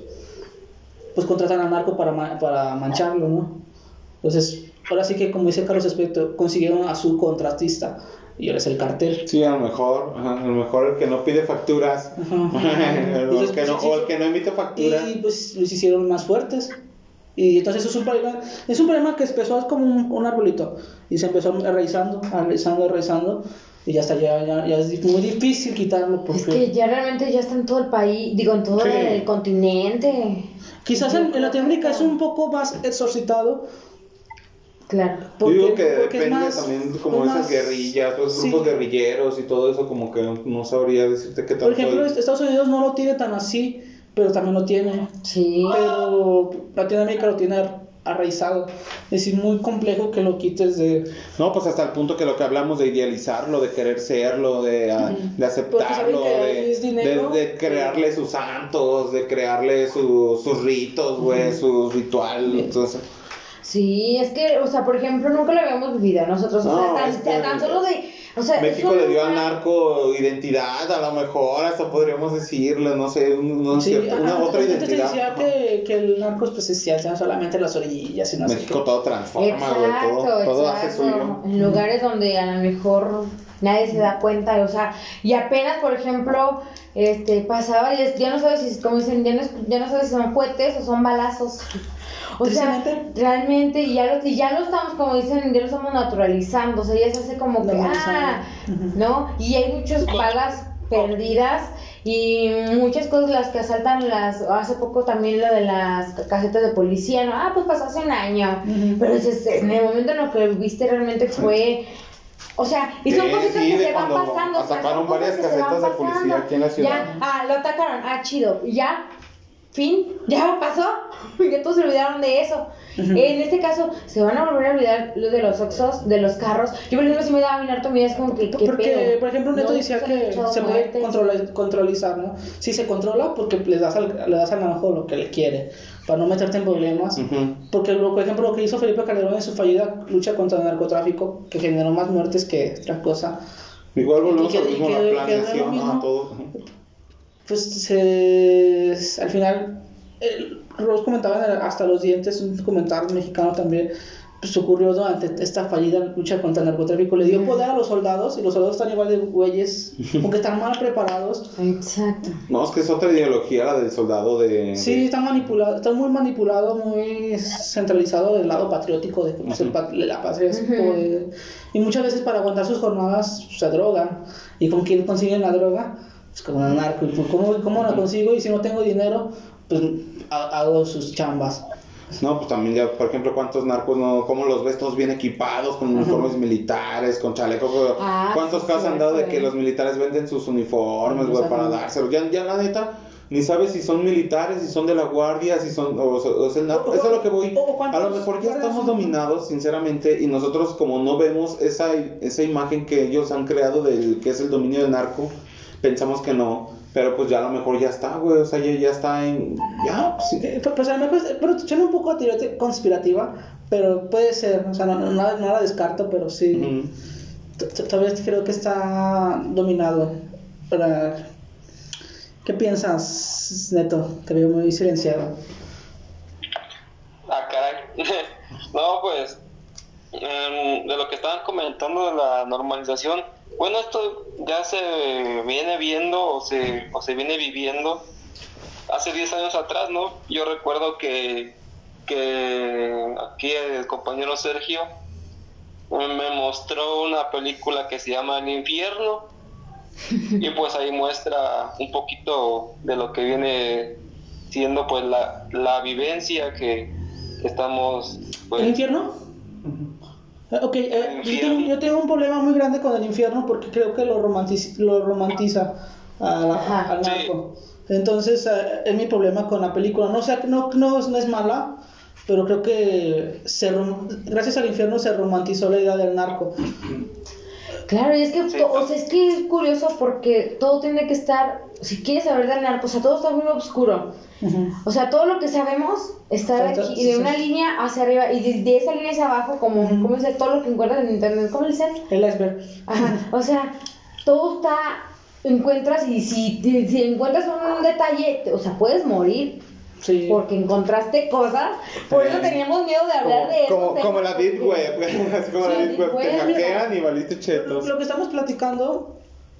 pues contratan a narco para, para mancharlo, ¿no? Entonces, ahora sí que, como dice Carlos Espectro, consiguieron a su contratista y eres el cartel. Sí, a lo mejor, a lo mejor el que no pide facturas, *laughs* o, el que no, o el que no emite facturas. Y pues los hicieron más fuertes. Y entonces es un problema, es un problema que empezó como un, arbolito y se empezó arraizando, arraizando, arraizando y ya está, ya, ya, ya, es muy difícil quitarlo. Porque... Es que ya realmente ya está en todo el país, digo, en todo el continente. Quizás en, Latinoamérica es un poco más exorcitado. Claro. Porque, Yo digo que depende también como esas guerrillas, los grupos guerrilleros y todo eso, como que no sabría decirte qué tal. Por ejemplo, Estados Unidos no lo tiene tan así pero también lo tiene. Sí. Pero Latinoamérica lo tiene arraizado. Es decir, muy complejo que lo quites de... No, pues hasta el punto que lo que hablamos de idealizarlo, de querer serlo, de, ah, de aceptarlo, de, de, crearle sus santos, de crearle sus ritos, güey, sus rituales. Entonces... Sí, es que, o sea, por ejemplo, nunca lo habíamos vivido nosotros. o sea, tan solo de México le dio al narco identidad, a lo mejor hasta podríamos decirle, no sé, no una otra identidad. decía que, que, el narco pues se solamente las orillas, sino México todo transforma, todo, todo hace suyo. En lugares donde a lo mejor nadie se da cuenta, o sea, y apenas, por ejemplo, este pasaba y ya no sabes si, como dicen, ya no, ya no sabes si son cohetes o son balazos. O sea, realmente, y ya, lo, y ya lo estamos, como dicen, ya lo estamos naturalizando, o sea, ya se hace como que, ah, ¿no? Y hay muchas balas perdidas y muchas cosas las que asaltan las hace poco también lo de las casetas de policía no ah pues pasó hace un año pero en el momento en lo que viste realmente fue o sea, y son cositas que se van pasando. Atacaron varias casetas de policía aquí en la ciudad. Ya, ah, lo atacaron, ah, chido. Ya, fin, ya pasó, *laughs* ya todos se olvidaron de eso. En este caso, se van a volver a olvidar de los oxos, de los carros. Yo, por ejemplo, si me daba bien harto miedo, es como que. ¿qué porque, por ejemplo, Neto decía que se puede controlar, controlizar, ¿no? Sí, se controla porque le das al, le das al naranjo lo que le quiere, para no meterte en problemas. Porque, por ejemplo, lo que hizo Felipe Calderón en su fallida lucha contra el narcotráfico, que generó más muertes que otra cosa. Igual volvemos a mismo, la planeación, a todo pues se, al final, el, Rose comentaba hasta los dientes, un comentario mexicano también, pues ocurrió durante esta fallida lucha contra el narcotráfico. Le dio poder a los soldados y los soldados están igual de güeyes, aunque están mal preparados. Exacto. No, es que es otra ideología la del soldado de... Sí, está manipulado, está muy manipulado, muy centralizado del lado patriótico de que la patria es poder. Y muchas veces para aguantar sus jornadas se drogan. ¿Y con quién consiguen la droga? Es como un narco. ¿Cómo, ¿Cómo la consigo? Y si no tengo dinero, pues hago sus chambas. No, pues también ya, por ejemplo, ¿cuántos narcos no, cómo los ves todos bien equipados, con uniformes militares, con chalecos? Ah, ¿Cuántos casos han dado de que los militares venden sus uniformes, güey, para dárselos? Ya, ya la neta, ni sabes si son militares, si son de la guardia, si son, o, es el narco. Eso es lo que voy. A lo mejor ya estamos dominados, sinceramente, y nosotros como no vemos esa, esa imagen que ellos han creado del que es el dominio del narco, pensamos que no, pero pues ya a lo mejor ya está, güey, o sea, ya, ya está en... Ya, pues, eh, pues a lo mejor, pero suena un poco teoría conspirativa, pero puede ser, o sea, no, no, la descarto, pero sí, todavía creo que está dominado. ¿Qué piensas, Neto? Te veo muy silenciado. Ah, caray. *laughs* no, pues, em, de lo que estaban comentando de la normalización, bueno, esto ya se viene viendo o se, o se viene viviendo hace 10 años atrás, ¿no? Yo recuerdo que, que aquí el compañero Sergio me mostró una película que se llama El infierno y pues ahí muestra un poquito de lo que viene siendo pues la, la vivencia que, estamos... Pues, ¿El infierno? Ok, eh, yo, tengo, un problema muy grande con el infierno porque creo que lo romantiza, lo romantiza a al narco. Entonces, eh, es mi problema con la película. No, sé, no, no, no es mala, pero creo que se, gracias al infierno se romantizó la idea del narco. *laughs* Claro, y es que, o sea, es que es curioso porque todo tiene que estar, si quieres saber del narco, o sea, todo está muy oscuro. O sea, todo lo que sabemos está de aquí, de una línea hacia arriba, y de, esa línea hacia abajo, como, como dice, todo lo que encuentras en internet, ¿cómo dicen? El iceberg. Ajá, o sea, todo está, encuentras, y si, si encuentras un detalle, o sea, puedes morir. Sí. Porque encontraste cosas, por eso teníamos miedo de hablar de eso. Como, como la Deep Web, *laughs* como la Deep Web, te hackean y valiste chetos. Lo, lo que estamos platicando,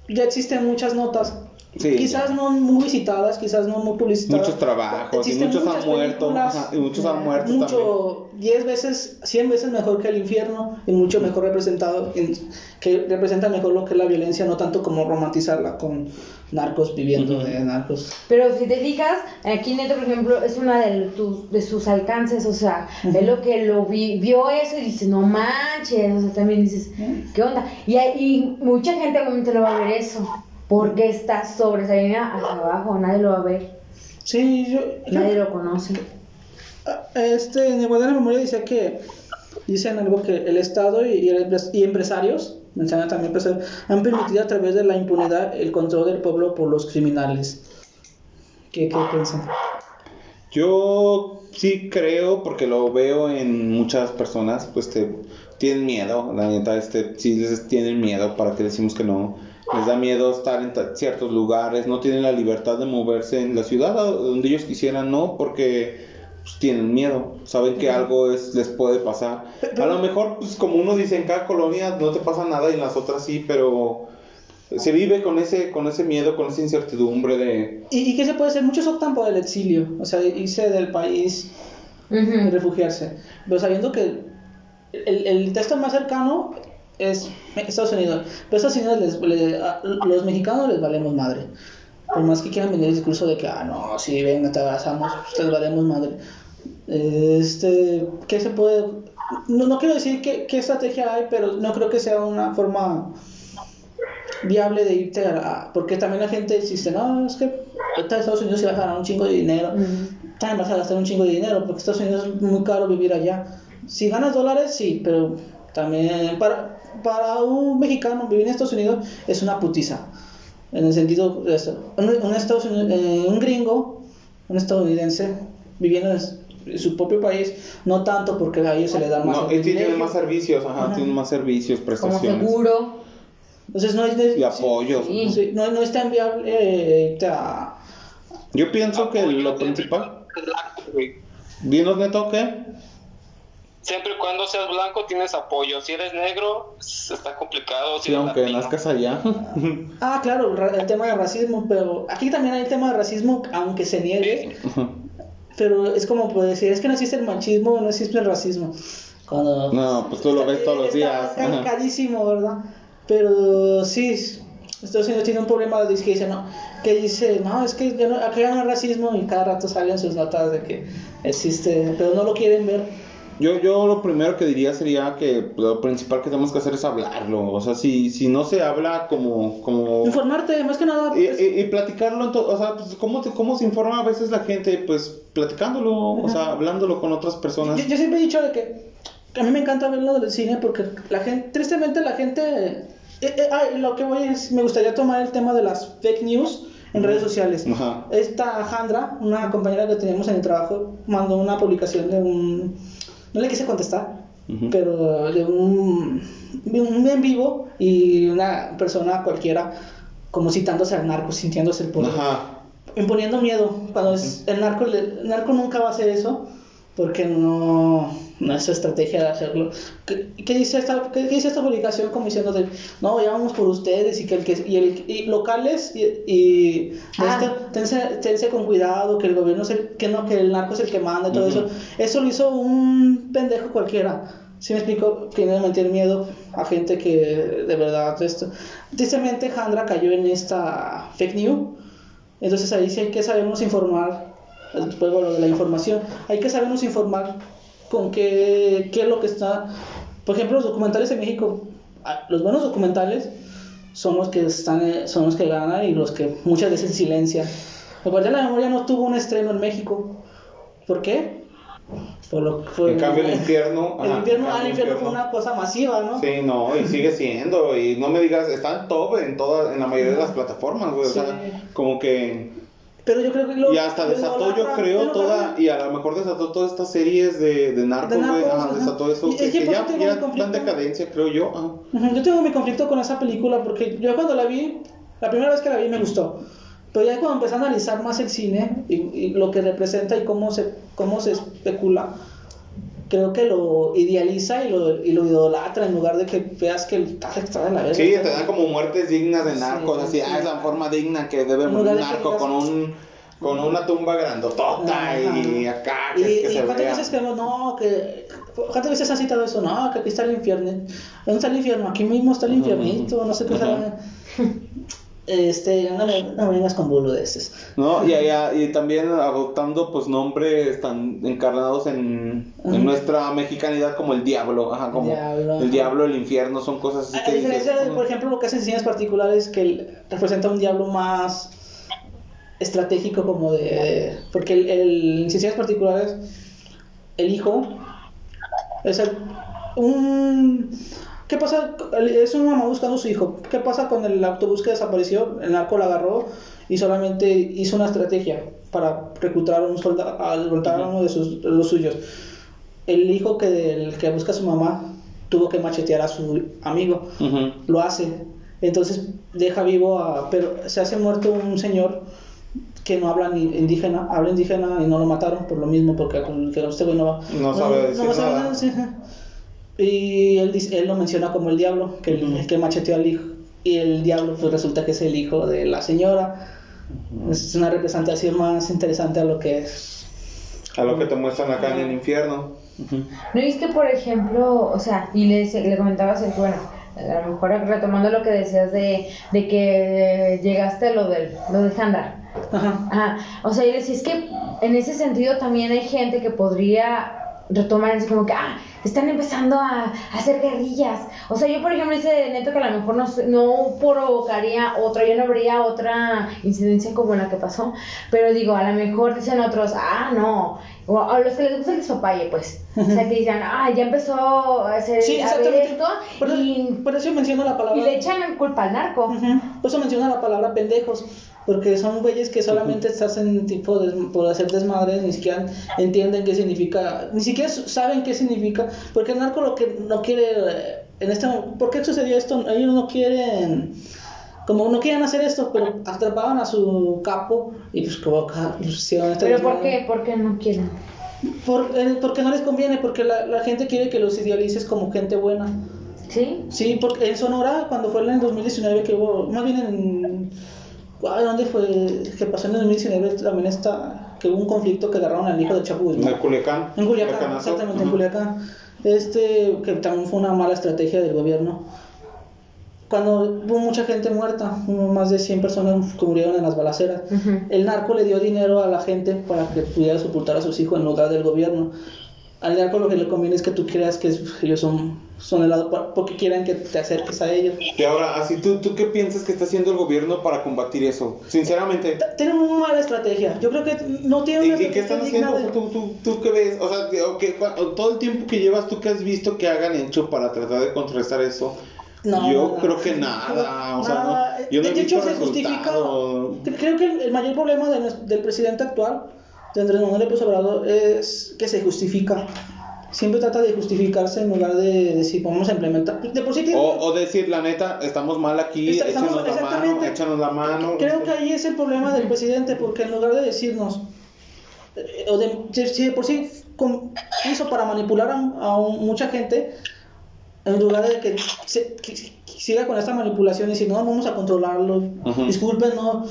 ya existen muchas notas quizás no muy visitadas, quizás no muy publicitadas. Muchos trabajos y muchos han muerto. y muchos han muerto mucho, 10 veces, 100 veces mejor que el infierno y mucho mejor representado, que representa mejor lo que es la violencia, no tanto como romantizarla con narcos viviendo de narcos. Pero si te fijas, aquí Neto, por ejemplo, es una de, de sus alcances, o sea, es lo que lo vio eso y dice, no manches, o sea, también dices, ¿qué onda? Y, y mucha gente obviamente no va a ver eso porque está sobresaliendo hacia abajo, nadie lo va a ver. Sí, yo, nadie lo conoce. Este, en igualdad de la memoria decía que dicen algo que el Estado y, y empresarios, mencionan también empresarios, han permitido a través de la impunidad el control del pueblo por los criminales. ¿Qué, qué piensan? Yo sí creo, porque lo veo en muchas personas, pues te, tienen miedo, la neta, este, sí les tienen miedo para que decimos que no les da miedo estar en ciertos lugares, no tienen la libertad de moverse en la ciudad donde ellos quisieran, no, porque pues, tienen miedo, saben que algo es, les puede pasar. A lo mejor, pues como uno dice, en cada colonia no te pasa nada y en las otras sí, pero se vive con ese, con ese miedo, con esa incertidumbre de... ¿Y, y qué se puede hacer? Muchos optan por el exilio, o sea, irse del país y refugiarse, pero sabiendo que el, el texto más cercano es Estados Unidos. Pero Estados Unidos, les, los mexicanos les valemos madre. Por más que quieran venir el discurso de que, ah, no, si venga, te abrazamos, les valemos madre. Este, ¿qué se puede...? No, no quiero decir qué, qué estrategia hay, pero no creo que sea una forma viable de irte a, porque también la gente insiste, no, es que Estados Unidos se va a ganar un chingo de dinero, también vas a gastar un chingo de dinero, porque Estados Unidos es muy caro vivir allá. Si ganas dólares, sí, pero también para, para un mexicano vivir en Estados Unidos es una putiza. En el sentido de eso. Un, eh, un gringo, un estadounidense, viviendo en su propio país, no tanto porque a ellos se les da más no, tienen más servicios, ajá, tienen más servicios, prestaciones. Como seguro. Entonces no es y apoyo. no, no, es tan viable eh, Yo pienso que lo principal. Dinos, Neto, ¿qué? Siempre y cuando seas blanco tienes apoyo. Si eres negro, está complicado. sí, aunque nazcas allá. *laughs* ah, claro, el tema de racismo, pero aquí también hay el tema de racismo, aunque se niegue. *laughs* Pero es como puede decir, es que no existe el machismo, no existe el racismo. Cuando, no, pues tú lo ves todos los días. Está ¿verdad? Pero sí, Estados Unidos tiene un problema de que dice, no, que dice, no, es que ya no, acá no hay racismo y cada rato salen sus notas de que existe, pero no lo quieren ver yo, yo lo primero que diría sería que lo principal que tenemos que hacer es hablarlo. O sea, si, si no se habla como... como Informarte, más que nada. Y, pues. platicarlo, o sea, pues, ¿cómo, ¿cómo se informa a veces la gente? Pues platicándolo, o sea, hablándolo con otras personas. Yo, siempre he dicho de que, a mí me encanta verlo del cine porque la gente, tristemente la gente... Eh, eh, lo que voy es, me gustaría tomar el tema de las fake news en redes sociales. Esta Jandra, una compañera que tenemos en el trabajo, mandó una publicación de un no le quise contestar, pero de un, un en vivo y una persona cualquiera como citándose al narco, sintiéndose el poder, imponiendo miedo. Cuando es, el, narco, el narco nunca va a hacer eso porque no, no es su estrategia de hacerlo. ¿Qué, dice, esta, qué, dice esta publicación como diciendo de, no, ya vamos por ustedes y que el que y el y locales y, y ah. tense, tense, con cuidado que el gobierno es el, que no que el narco es el que manda y todo eso. Eso lo hizo un pendejo cualquiera. Si me explico, tiene meter miedo a gente que de verdad esto. Tristemente Jandra cayó en esta fake news. Entonces ahí sí hay que sabemos informar después lo de la información. Hay que sabernos informar con qué, qué es lo que está. Por ejemplo, los documentales en México, los buenos documentales son los que están, eh, son los que ganan y los que muchas veces silencian. El Guardián de la Memoria no tuvo un estreno en México. ¿Por qué? Por lo, fue, en cambio el infierno el infierno, ah, el infierno fue una cosa masiva no sí no y sigue siendo y no me digas está en top en toda en la mayoría de las plataformas güey o sea como que pero yo creo que lo, Y hasta desató, yo creo, toda. Y a lo mejor desató todas estas series de, de narcos, güey. Ajá, desató eso. que, ya, ya está en decadencia, creo yo. Yo tengo mi conflicto con esa película porque yo cuando la vi, la primera vez que la vi me gustó. Pero ya cuando empieza a analizar más el cine y, lo que representa y cómo se, cómo se especula, creo que lo idealiza y lo, y lo idolatra en lugar de que veas que está extra en la verga. Sí, te dan como muertes dignas de narcos, así, ah, es la forma digna que debe morir un narco con un con una tumba grandotota y acá que, y, que y se cuántas veces que no que cuántas veces han citado eso no que aquí está el infierno ¿dónde está el infierno aquí mismo está el infiernito no sé qué este, no me, no vengas con boludeces. No, y, *laughs* y, también adoptando pues nombres tan encarnados en, en, nuestra mexicanidad como el diablo, ajá, como el diablo, el infierno, son cosas así. A, diferencia de, por ejemplo, lo que hacen cines particulares, que representa un diablo más estratégico como de... Porque el, el en cines particulares, el hijo es el, un ¿Qué pasa? Es una mamá buscando a su hijo. ¿Qué pasa con el autobús que desapareció? El narco lo agarró y solamente hizo una estrategia para reclutar a un soldado, a uno de, sus, los suyos. El hijo que, que busca a su mamá tuvo que machetear a su amigo. Lo hace. Entonces deja vivo a... Pero se hace muerto un señor que no habla ni indígena, habla indígena y no lo mataron por lo mismo, porque este güey no va. No sabe decir nada. Y él, él lo menciona como el diablo, que el, que macheteó al hijo. Y el diablo, pues resulta que es el hijo de la señora. Es una representación más interesante a lo que es. A lo que te muestran acá en el infierno. ¿No viste, por ejemplo, o sea, y le, le comentabas, bueno, a lo mejor retomando lo que decías de, de que llegaste a lo, del, lo de Sandra. Ajá. O sea, y decís que en ese sentido también hay gente que podría retomar así como que, ah, están empezando a, hacer guerrillas. O sea, yo por ejemplo dice Neto que a lo mejor no, no provocaría otra, yo no habría otra incidencia como la que pasó, pero digo, a lo mejor dicen otros, ah, no, o a los que les gusta el despapalle, pues. O sea, que dicen, ah, ya empezó a hacer sí, esto. Por, y, por eso menciona la palabra. Y le echan culpa al narco. Por eso menciona la palabra pendejos. Porque son güeyes que solamente estás en tipo de, por hacer desmadres, ni siquiera entienden qué significa, ni siquiera saben qué significa. Porque el narco lo que no quiere, en este ¿por qué sucedió esto? Ellos no quieren como no quieren hacer esto, pero atrapaban a su capo y pues como pues, ¿Pero por qué? ¿Por qué no quieren? Por, eh, porque no les conviene, porque la, la, gente quiere que los idealices como gente buena. ¿Sí? Sí, porque en Sonora, cuando fue en el 2019 que hubo, más bien en... ¿Dónde fue? Que pasó en el 2019 también está, que hubo un conflicto que agarraron al hijo de Chapu En Culiacán. En Culiacán, exactamente, en Culiacán. Este, que también fue una mala estrategia del gobierno cuando hubo mucha gente muerta, hubo más de 100 personas que murieron en las balaceras. El narco le dio dinero a la gente para que pudiera sepultar a sus hijos en lugar del gobierno. Al narco lo que le conviene es que tú creas que ellos son, son el lado porque quieren que te acerques a ellos. Y ahora, así tú, ¿tú qué piensas que está haciendo el gobierno para combatir eso? Sinceramente. Tienen una mala estrategia. Yo creo que no tienen una ¿Y, qué están haciendo? ¿Tú, tú, tú, qué ves? O sea, todo el tiempo que llevas, ¿tú qué has visto que hagan hecho para tratar de contrarrestar eso? yo creo que nada, o sea, yo no he de hecho se justifica. Creo que el, mayor problema del presidente actual, de Andrés Manuel López Obrador, es que se justifica. Siempre trata de justificarse en lugar de decir, vamos a implementar. De por sí o, o, decir, la neta, estamos mal aquí, échanos la mano, échanos la mano. Creo que ahí es el problema del presidente, porque en lugar de decirnos, eh, o de, si de por sí hizo para manipular a, a mucha gente, en lugar de que, se, siga con esta manipulación y decir, no, vamos a controlarlo, disculpen, no,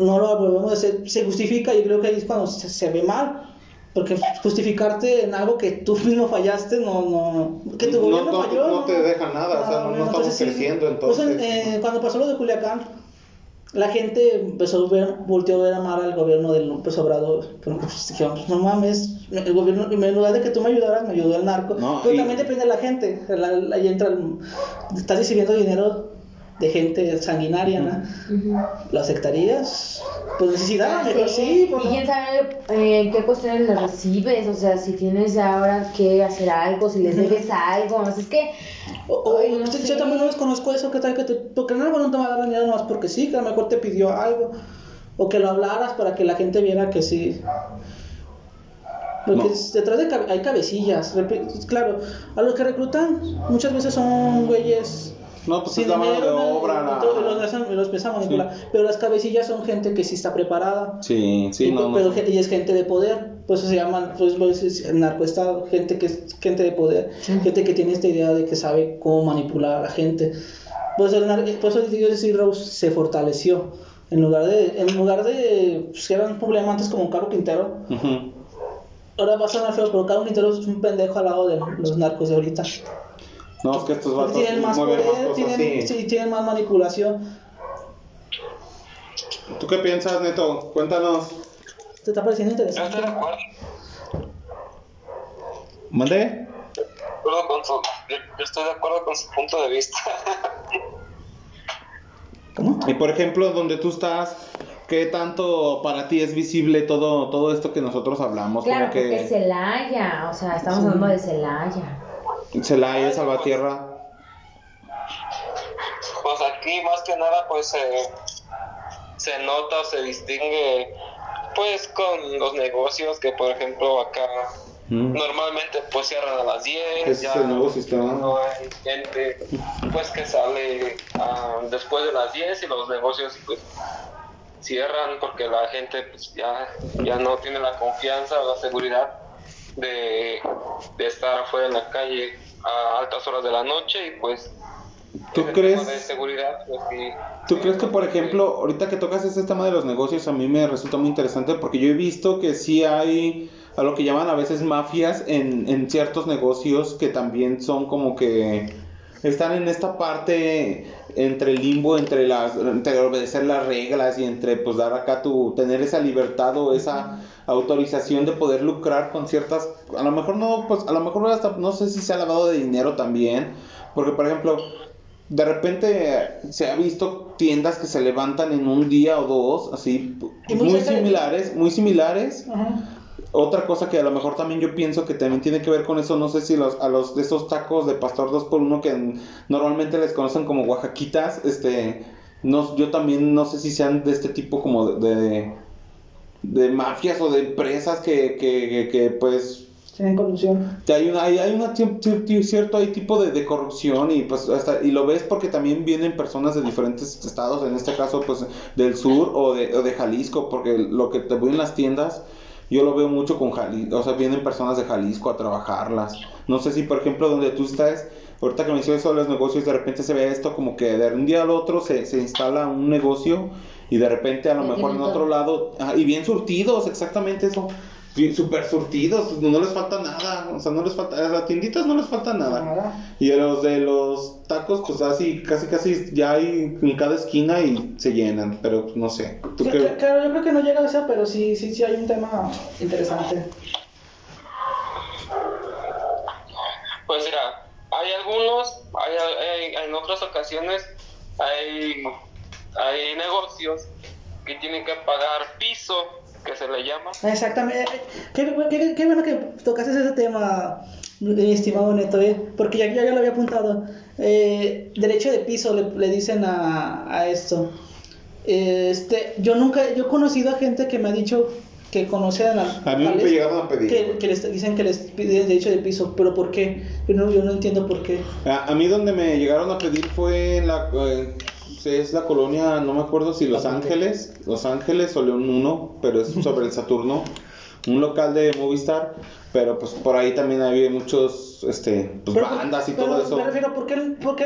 no lo volvemos a hacer, se justifica y creo que ahí es cuando se, ve mal. Porque justificarte en algo que tú *laughs* mismo fallaste, no, no, que tu gobierno no, falló. No, te deja nada, o sea, no, estamos creciendo entonces. eh, cuando pasó lo de Culiacán, la gente empezó a ver, volteó a ver a mal al gobierno de López Obrador. Pues, dijeron, no mames, el gobierno, en lugar de que tú me ayudaras, me ayudó el narco. Pero también depende de la gente. Ahí entra, estás recibiendo dinero de gente sanguinaria, ¿no? Las sectarías, pues necesidad, mejor sí. y quién sabe en eh, qué cuestiones las recibes, o sea, si tienes ahora que hacer algo, si les debes algo, o sea, es que... O, yo también no desconozco eso, que tal que te... Porque no, no te va a dar dinero más porque sí, que a lo mejor te pidió algo, o que lo hablaras para que la gente viera que sí. Porque detrás de hay cabecillas, claro, a los que reclutan muchas veces son güeyes No, pues es la mano de obra. La... Los, los. Pero las cabecillas son gente que sí está preparada. Sí, sí, y, no, Pero y es gente de poder. Pues se llaman, pues el narcoestado. Gente que es gente de poder. Gente que tiene esta idea de que sabe cómo manipular a la gente. Pues el, por eso decir Rose se fortaleció. En lugar de, en lugar de pues, que eran un problema antes como Caro Quintero. Ahora va a sonar feo, pero Caro Quintero es un pendejo al lado de los narcos de ahorita. No, es que estos vatos tienen más poder, tienen, sí. tienen más manipulación. ¿Tú qué piensas, Neto? Cuéntanos. ¿Te está pareciendo interesante? Yo estoy de acuerdo. ¿Mandé? Con su, yo, yo estoy de acuerdo con su punto de vista. *laughs* ¿Cómo? Y por ejemplo, donde tú estás, ¿qué tanto para ti es visible todo, todo esto que nosotros hablamos? Claro, Como que... porque Celaya, o sea, estamos hablando de Celaya. Celaya, Salvatierra. Pues aquí más que nada pues se nota, se distingue pues con los negocios que por ejemplo acá mm. normalmente pues cierran a las 10 ya nuevo sistema no hay gente pues que sale uh, después de las 10 y los negocios pues cierran porque la gente pues ya ya no tiene la confianza o la seguridad de, de estar afuera en la calle a altas horas de la noche y pues ¿Tú crees? De seguridad, pues, sí. ¿Tú crees que, por ejemplo, ahorita que tocas ese tema de los negocios, a mí me resulta muy interesante porque yo he visto que sí hay a lo que llaman a veces mafias en, en ciertos negocios que también son como que están en esta parte entre el limbo, entre las, entre obedecer las reglas y entre pues dar acá tu, tener esa libertad o esa autorización de poder lucrar con ciertas, a lo mejor no, pues a lo mejor hasta, no sé si se ha lavado de dinero también, porque por ejemplo, de repente se ha visto tiendas que se levantan en un día o dos, así, muy, similares, muy similares. Otra cosa que a lo mejor también yo pienso que también tiene que ver con eso, no sé si los, a los de esos tacos de pastor 2 por 1 que normalmente les conocen como oaxaquitas, este, no, yo también no sé si sean de este tipo como de, de, mafias o de empresas que, que, que pues tienen corrupción. Hay una, hay, hay una cierto hay tipo de, de, corrupción y pues hasta, y lo ves porque también vienen personas de diferentes estados, en este caso pues del sur o de, o de Jalisco, porque lo que te voy en las tiendas, yo lo veo mucho con Jalisco, o sea, vienen personas de Jalisco a trabajarlas. No sé si por ejemplo donde tú estás, ahorita que me hicieron eso de los negocios, de repente se ve esto como que de un día al otro se, se instala un negocio y de repente a lo mejor en otro lado, y bien surtidos, exactamente eso super surtidos, no les falta nada, o sea, no les falta, a las tienditas no les falta nada. Y a los de los tacos, pues así, casi casi ya hay en cada esquina y se llenan, pero no sé. Claro, yo creo que no llega a eso, pero sí, sí, sí hay un tema interesante. Pues mira, hay algunos, hay, en otras ocasiones hay, hay negocios que tienen que pagar piso que se le llama. Exactamente. Qué, bueno que tocaste ese tema, mi estimado Neto, ¿eh? porque ya, ya, lo había apuntado. Eh, derecho de piso le, le dicen a, a esto. Este, yo nunca, yo he conocido a gente que me ha dicho que conocen a, a mí me llegaron a pedir que, que, les dicen que les piden derecho de piso pero por qué yo no, yo no entiendo por qué a, a mí donde me llegaron a pedir fue en la eh, es la colonia, no me acuerdo si Los Ángeles, Los Ángeles o León 1, pero es *laughs* sobre el Saturno, un local de Movistar, pero pues por ahí también había muchos este pues, bandas y todo eso. Me refiero, ¿por qué, por qué,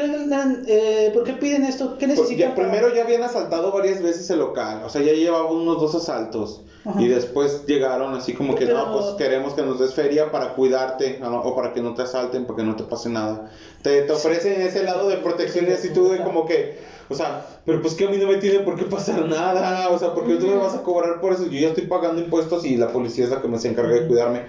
eh, ¿por qué piden esto? ¿Qué necesitan? primero ya habían asaltado varias veces el local, o sea, ya llevaba unos dos asaltos. Y después llegaron así como que no, pues queremos que nos des feria para cuidarte o para que no te asalten, para que no te pase nada. Te, te ofrecen ese lado de protección y así tú de como que o sea, pero pues que a mí no me tiene por qué pasar nada. O sea, porque tú me vas a cobrar por eso. Yo ya estoy pagando impuestos y la policía es la que me se encarga de cuidarme.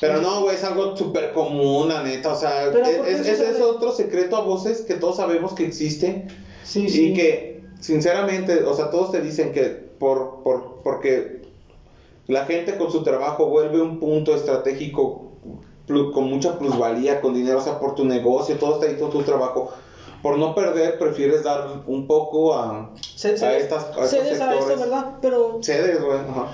Pero no, güey, es algo súper común, la neta. O sea, ese es, otro secreto a voces que todos sabemos que existe. Sí, y que, sinceramente, o sea, todos te dicen que por, por, porque la gente con su trabajo vuelve un punto estratégico con mucha plusvalía, con dinero, o sea, por tu negocio, todo está ahí, todo tu trabajo por no perder, prefieres dar un poco a, a estas a cedes a esto, ¿verdad? Pero cedes, güey, ajá.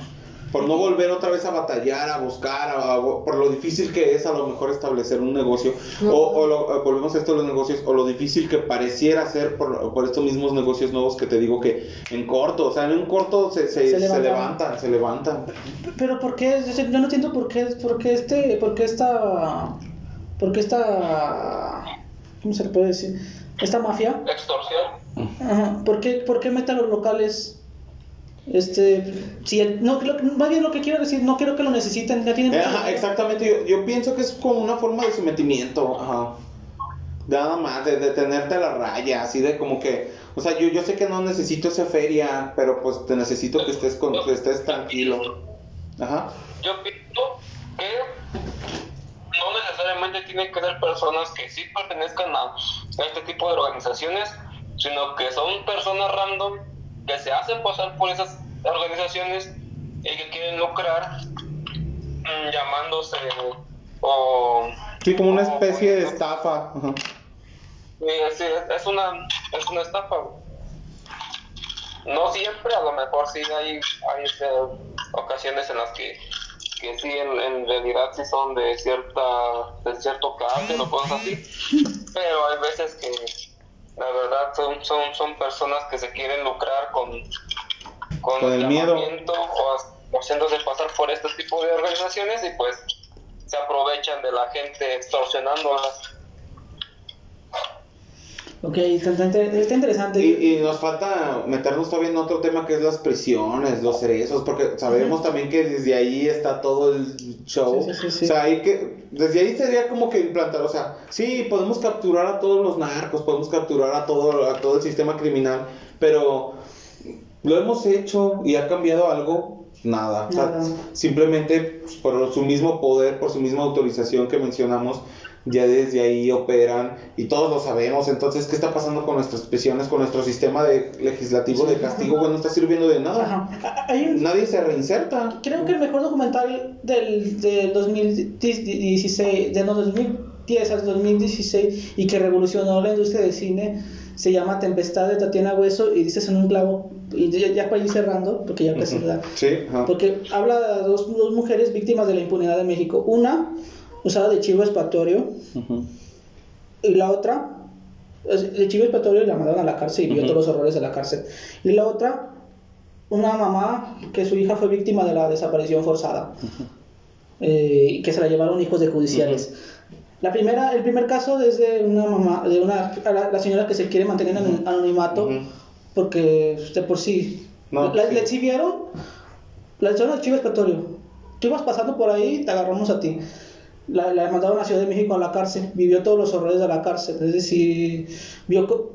por no volver otra vez a batallar, a buscar, por lo difícil que es a lo mejor establecer un negocio, o, lo, volvemos a esto de los negocios, o lo difícil que pareciera ser por, por, estos mismos negocios nuevos que te digo que en corto, o sea, en un corto se, se, se, levantan, se levantan. Pero ¿por qué? Yo no entiendo por qué, por qué este, por qué esta, por qué esta, ¿cómo se le puede decir? Esta mafia. Extorsión. Ajá. ¿Por qué, por qué meten los locales este, si no, más bien lo que quiero decir, no quiero que lo necesiten, ya tienen. Ajá, exactamente, yo, yo, pienso que es como una forma de sometimiento, ajá. Nada más, de, de, tenerte a la raya, así de como que, o sea, yo, yo sé que no necesito esa feria, pero pues te necesito que estés, con, que estés tranquilo. Ajá. Yo pienso que no necesariamente tienen que ser personas que sí pertenezcan a este tipo de organizaciones, sino que son personas random que se hacen pasar por esas organizaciones y que quieren lucrar mm, llamándose o sí como una especie de estafa sí, es una es una estafa. No siempre a lo mejor sí hay hay este, ocasiones en las que que sí en, realidad sí son de cierta de cierto cárcel o cosas así pero hay veces que la verdad son, son, son personas que se quieren lucrar con, con, el, miedo o, haciéndose pasar por este tipo de organizaciones y pues se aprovechan de la gente extorsionándolas. Ok, está, interesante. Y, nos falta meternos todavía en otro tema que es las prisiones, los cerezos, porque sabemos también que desde ahí está todo el show. o sea, hay que, desde ahí sería como que implantar, o sea, sí, podemos capturar a todos los narcos, podemos capturar a todo, a todo el sistema criminal, pero lo hemos hecho y ha cambiado algo, nada. nada. O sea, simplemente por su mismo poder, por su misma autorización que mencionamos, ya desde ahí operan y todos lo sabemos. Entonces, ¿qué está pasando con nuestras prisiones, con nuestro sistema de legislativo de castigo? Bueno, no está sirviendo de nada. Nadie se reinserta. Creo que el mejor documental del, del 2016, de no, 2010 al 2016 y que revolucionó la industria del cine se llama Tempestad de Tatiana Hueso y dices en un clavo y ya, para ir cerrando porque ya casi uh sí, porque habla de dos, dos mujeres víctimas de la impunidad de México una usada de chivo expiatorio. Y la otra, de chivo expiatorio la mandaron a la cárcel y vio todos los horrores de la cárcel. Y la otra, una mamá que su hija fue víctima de la desaparición forzada. Eh, y que se la llevaron hijos de judiciales. La primera, el primer caso es de una mamá, de una, la, señora que se quiere mantener en anonimato porque de por sí la, le exhibieron, la echaron al chivo expiatorio. Tú ibas pasando por ahí, te agarramos a ti la, la mandaron a Ciudad de México a la cárcel, vivió todos los horrores de la cárcel, es decir, vio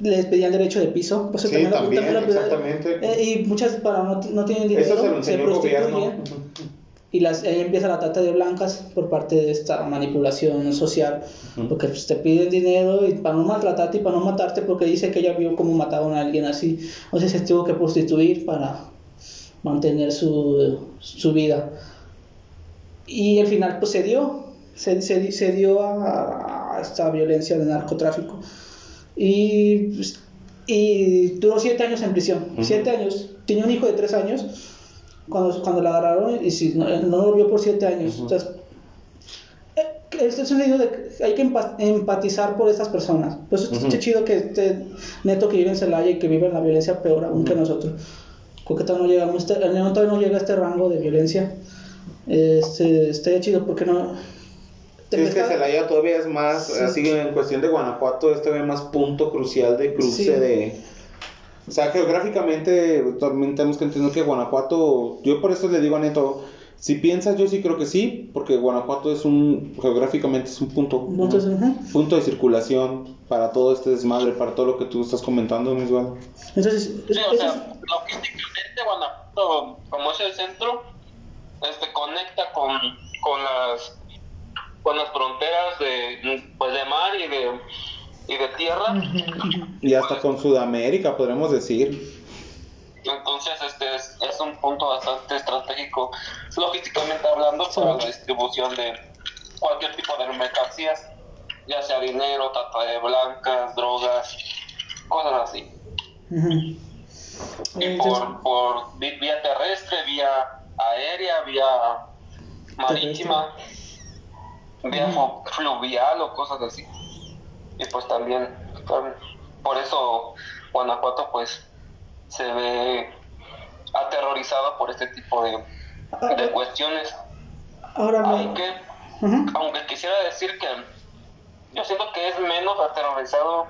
les pedían derecho de piso, pues sí, también, exactamente. Eh, y muchas para no, no tienen dinero se, prostituyen y las, ahí empieza la trata de blancas por parte de esta manipulación social, porque pues, te piden dinero y para no maltratarte y para no matarte porque dice que ella vio cómo mataban a alguien así, entonces se tuvo que prostituir para mantener su, su vida. Y al final pues se dio, se, se, dio a, esta violencia de narcotráfico. Y, pues, y duró siete años en prisión, siete años. Tenía un hijo de tres años cuando, cuando la agarraron y si, no, no, lo vio por siete años. Entonces, este es un sentido de que hay que empatizar por estas personas. Pues es chido que este neto que vive en Celaya y que vive en la violencia peor aún que nosotros. Porque todavía no llegamos, el neón todavía no llega a este rango de violencia este, estaría chido porque no. Sí, es que Celaya todavía es más, así en cuestión de Guanajuato, es todavía más punto crucial de cruce de. O sea, geográficamente también tenemos que entender que Guanajuato, yo por eso le digo a Neto, si piensas, yo sí creo que sí, porque Guanajuato es un, geográficamente es un punto, punto de circulación para todo este desmadre, para todo lo que tú estás comentando, Misval. Entonces, sí, o sea, logísticamente Guanajuato, como es el centro, este conecta con, con las con las fronteras de pues de mar y de y de tierra. Y hasta con Sudamérica podremos decir. Entonces este es, es un punto bastante estratégico logísticamente hablando para la distribución de cualquier tipo de mercancías ya sea dinero, trata de blancas, drogas, cosas así. Y por, por vía terrestre, vía aérea, vía marítima, vía fluvial o cosas así. Y pues también, por eso Guanajuato pues se ve aterrorizado por este tipo de, de cuestiones. Ahora aunque, aunque quisiera decir que yo siento que es menos aterrorizado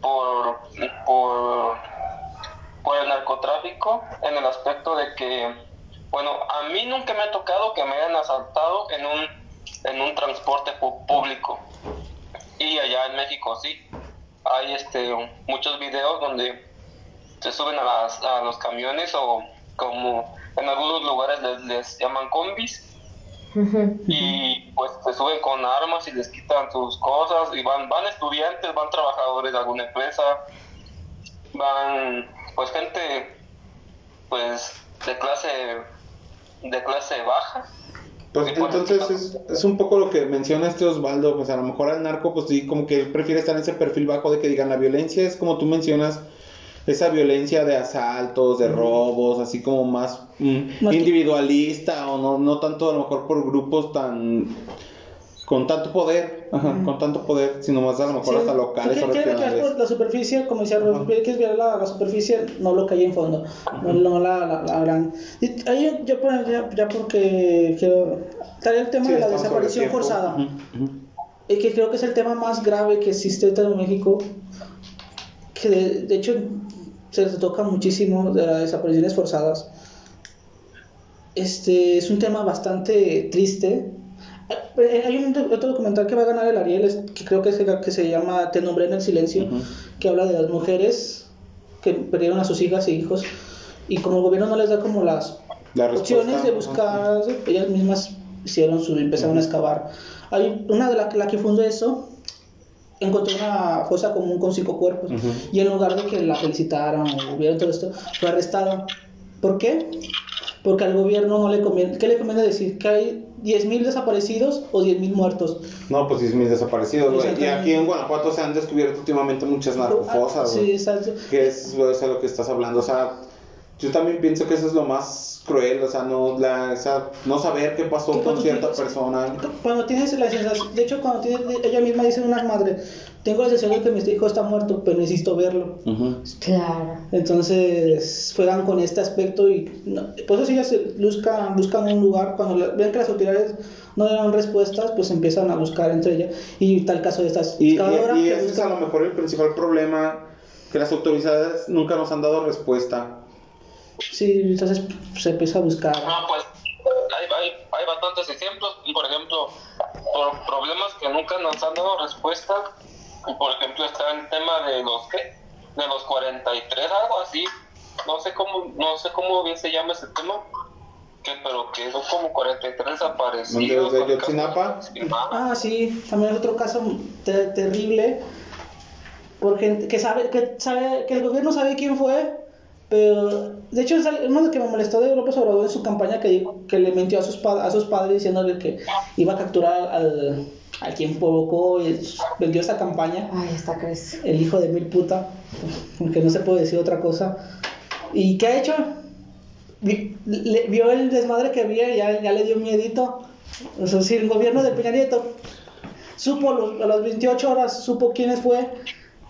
por, por, por el narcotráfico en el aspecto de que, bueno, a mí nunca me ha tocado que me hayan asaltado en un, en un transporte público. Y allá en México sí. Hay este, muchos videos donde se suben a, las, a los camiones o como en algunos lugares les, les llaman combis y pues se suben con armas y les quitan sus cosas y van van estudiantes van trabajadores de alguna empresa van pues gente pues de clase de clase baja. Pues entonces es, es, un poco lo que menciona este Osvaldo, pues a lo mejor al narco, pues sí, como que él prefiere estar en ese perfil bajo de que digan la violencia es como tú mencionas, esa violencia de asaltos, de robos, así como más, mm, individualista o no, no tanto a lo mejor por grupos tan con tanto poder, con tanto poder, sino más a lo mejor hasta locales o regionales. por la superficie, como decía Robert, que es ver la, la, superficie, no lo que hay en fondo, no, la, la, la, gran. Y ahí yo, ya, ya porque quiero traer el tema de la desaparición forzada, y que creo que es el tema más grave que existe en México, que de hecho se toca muchísimo de las desapariciones forzadas. Este es un tema bastante triste. Eh, hay un otro documental que va a ganar el Ariel, que creo que, es, que se llama Te nombré en el silencio, que habla de las mujeres que perdieron a sus hijas e hijos y como el gobierno no les da como las opciones de buscar, ellas mismas hicieron su, empezaron a excavar. Hay una de las la que fundó eso, encontró una fosa común con cinco cuerpos y en lugar de que la felicitaran o vieran todo esto, fue arrestada. ¿Por qué? Porque al gobierno no le conviene, ¿qué le conviene decir? ¿Que hay 10.000 desaparecidos o 10.000 muertos? No, pues 10.000 desaparecidos, Y aquí en Guanajuato se han descubierto últimamente muchas narcofosas, Sí, exacto. Que es, es lo que estás hablando, o sea, yo también pienso que eso es lo más cruel, o sea, no, la, esa, no saber qué pasó con cierta persona. Cuando tienes la sensación, de hecho, cuando tienes, ella misma dice una madre, tengo la sensación de que mi hijo está muerto, pero necesito verlo. Claro. Entonces, juegan con este aspecto y por eso si ellas buscan, buscan un lugar, cuando ven que las autoridades no dan respuestas, pues empiezan a buscar entre ellas. Y tal caso de estas Y, y, y ese es a lo mejor el principal problema, que las autoridades nunca nos han dado respuesta Sí, entonces se empieza a buscar. No, pues hay, hay, hay bastantes ejemplos. Por ejemplo, por problemas que nunca nos han dado respuesta. Por ejemplo, está el tema de los ¿qué? de los 43, algo así. No sé cómo, no sé cómo bien se llama ese tema. Que, pero que son como 43 desaparecidos. ¿De Yotzinapa? Ah, sí, también es otro caso terrible. Porque que sabe, que sabe, que el gobierno sabe quién fue, pero, de hecho, uno de que me molestó de López Obrador en su campaña que dijo que le mintió a sus, a sus padres diciéndole que iba a capturar al, a quien provocó y vendió esta campaña. Ay, está crees. El hijo de mil puta, aunque no se puede decir otra cosa. ¿Y qué ha hecho? vio el desmadre que había y ya, ya le dio miedito. Sea, si el gobierno de Peña Nieto supo a las 28 horas, supo quiénes fue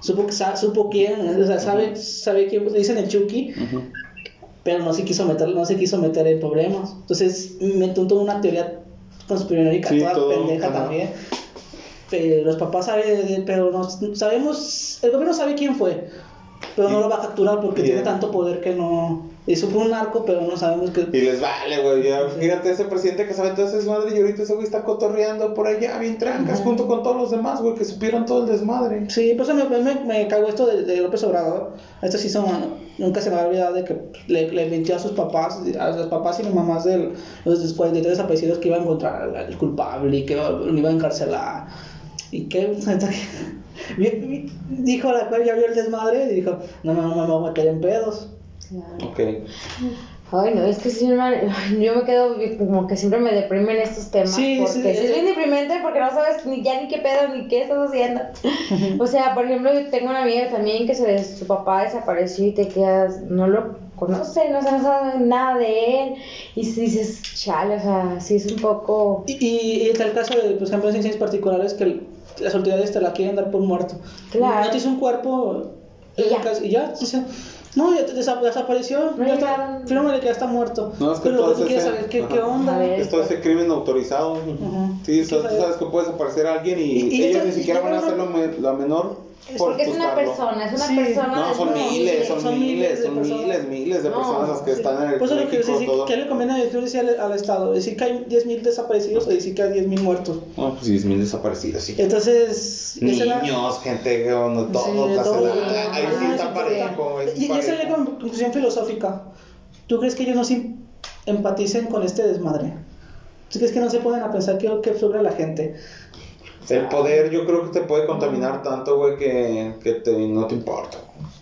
supo, supo quién, o sea, sabe, sabe quién, le dicen el Chucky, pero no se quiso meter, no se quiso meter en problemas. Entonces me toda una teoría conspiranoica toda pendeja también. Pero los papás saben, pero no, sabemos, el gobierno sabe quién fue, pero no lo va a capturar porque tiene tanto poder que no. Eso fue un narco, pero no sabemos que. Y les vale, güey. Fíjate, ese presidente que sabe todo ese desmadre y ahorita ese güey está cotorreando por allá, bien trancas, junto con todos los demás, güey, que supieron todo el desmadre. Sí, pues me, me, me cagó esto de, de, López Obrador. Esto sí son. Nunca se me va a olvidar de que le, le mintió a sus papás, a los papás y las mamás de los 43 desaparecidos que iba a encontrar al culpable y que lo iba a encarcelar. Y que. *laughs* dijo la cual ya vio el desmadre y dijo: No, no, no me voy a meter en pedos. Ok. Ay, no, es que sí, *laughs* yo me quedo como que siempre me deprimen estos temas. Sí, porque sí, es bien deprimente porque no sabes ni ya ni qué pedo ni qué estás haciendo. *laughs* o sea, por ejemplo, yo tengo una amiga también que se, su papá desapareció y te quedas, no lo conoce, no, se no sabe nada de él. Y si dices, chale, o sea, sí es un poco. Y, y, en el caso de, por ejemplo, en ciencias particulares, que las autoridades te la quieren dar por muerto. Claro. No hizo un cuerpo. Y ya. Y ya, dice, no, ya desapareció. No ya está, fírmale que ya está muerto. No, es que Pero lo que tú quieres saber, ¿qué, ¿qué, onda? Es todo ese crimen autorizado. Sí, tú sabes que puedes aparecer a alguien y, ellos ni siquiera van a hacer lo, lo menor porque es una persona, es una persona. No, son miles, son, miles, son miles, miles de personas las que están en el Pues lo que ¿qué le conviene decir al, Estado? ¿Decir que hay 10.000 desaparecidos o decir que hay 10.000 muertos? No, pues 10.000 desaparecidos, sí. Entonces. Niños, gente, todo, todo, Ahí sí está parejo. Y esa es la conclusión filosófica. ¿Tú crees que ellos no se empaticen con este desmadre? ¿Tú crees que no se pueden a pensar qué, qué sufre la gente? El poder yo creo que te puede contaminar tanto, güey, que, que te, no te importa.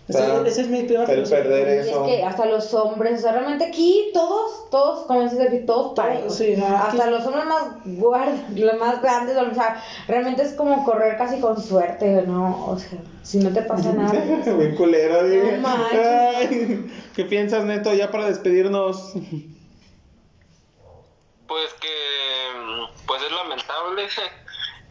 ese, es mi primer El perder eso. es que hasta los hombres, o sea, realmente aquí todos, todos, como dices aquí, todos parejos. Sí, hasta los hombres más guardas, los más grandes, o sea, realmente es como correr casi con suerte, ¿no? O sea, si no te pasa *laughs* nada. Muy culero, no Ay, ¿Qué piensas, Neto, ya para despedirnos? Pues que, pues es lamentable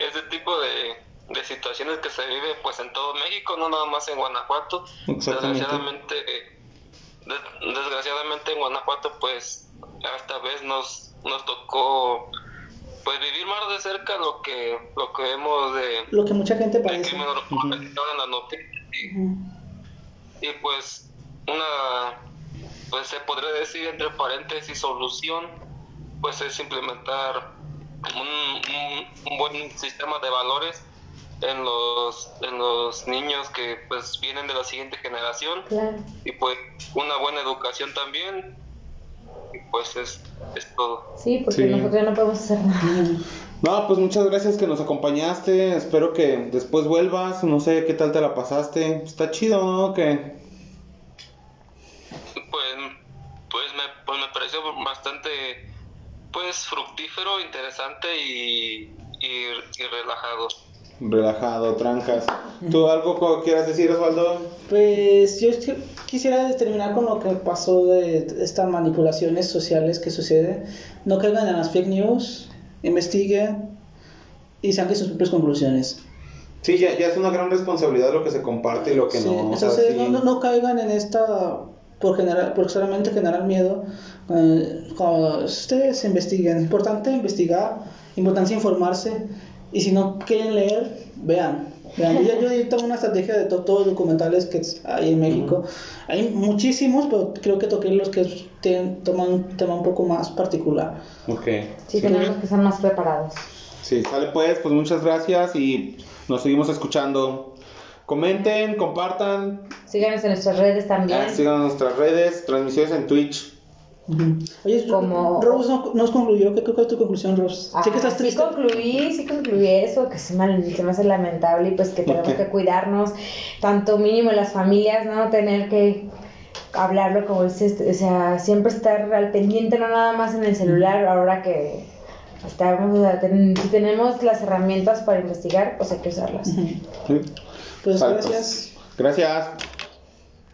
ese tipo de, de situaciones que se vive pues en todo México, no nada más en Guanajuato. Desgraciadamente, desgraciadamente en Guanajuato pues esta vez nos, nos tocó pues vivir más de cerca lo que lo que vemos de lo que mucha gente padece. en la noticia. Y, y, pues una pues se podría decir entre paréntesis solución pues es implementar un, un, buen sistema de valores en los, en los niños que pues vienen de la siguiente generación y pues una buena educación también y pues es, es todo. Sí, porque nosotros ya no podemos hacer nada. *laughs* No, pues muchas gracias que nos acompañaste. Espero que después vuelvas. No sé qué tal te la pasaste. Está chido, ¿no? Que... Pues, pues, me, pues me pareció bastante fructífero, interesante y, y, relajado. Relajado, trancas. ¿Tú algo quieras decir, Osvaldo? Pues yo quisiera terminar con lo que pasó de estas manipulaciones sociales que suceden. No caigan en las fake news, investiguen y saquen sus propias conclusiones. Sí, ya, ya es una gran responsabilidad lo que se comparte y lo que no. Entonces, no, no, no caigan en esta por, generar, por solamente generar miedo. Eh, cuando ustedes investiguen, es importante investigar, importante informarse y si no quieren leer, vean. vean. Yo, yo tengo una estrategia de todos los documentales que hay en México. Hay muchísimos, pero creo que toqué los que toman un tema un poco más particular. Ok. Sí, tenemos que estar más preparados. Sí, sale pues, pues muchas gracias y nos seguimos escuchando. Comenten, compartan. Síganos en nuestras redes también. Ah, síganos en nuestras redes, transmisiones en Twitch. Oye, como... Rose no, nos concluyó. ¿Qué, fue tu conclusión, Rose? sí, que estás triste. sí concluí, sí concluí eso, que se me, se me hace lamentable y pues que tenemos que cuidarnos, tanto mínimo las familias, ¿no? Tener que hablarlo como dices, o sea, siempre estar al pendiente, no nada más en el celular, ahora que estamos, si tenemos las herramientas para investigar, pues hay que usarlas. Pues gracias. Gracias.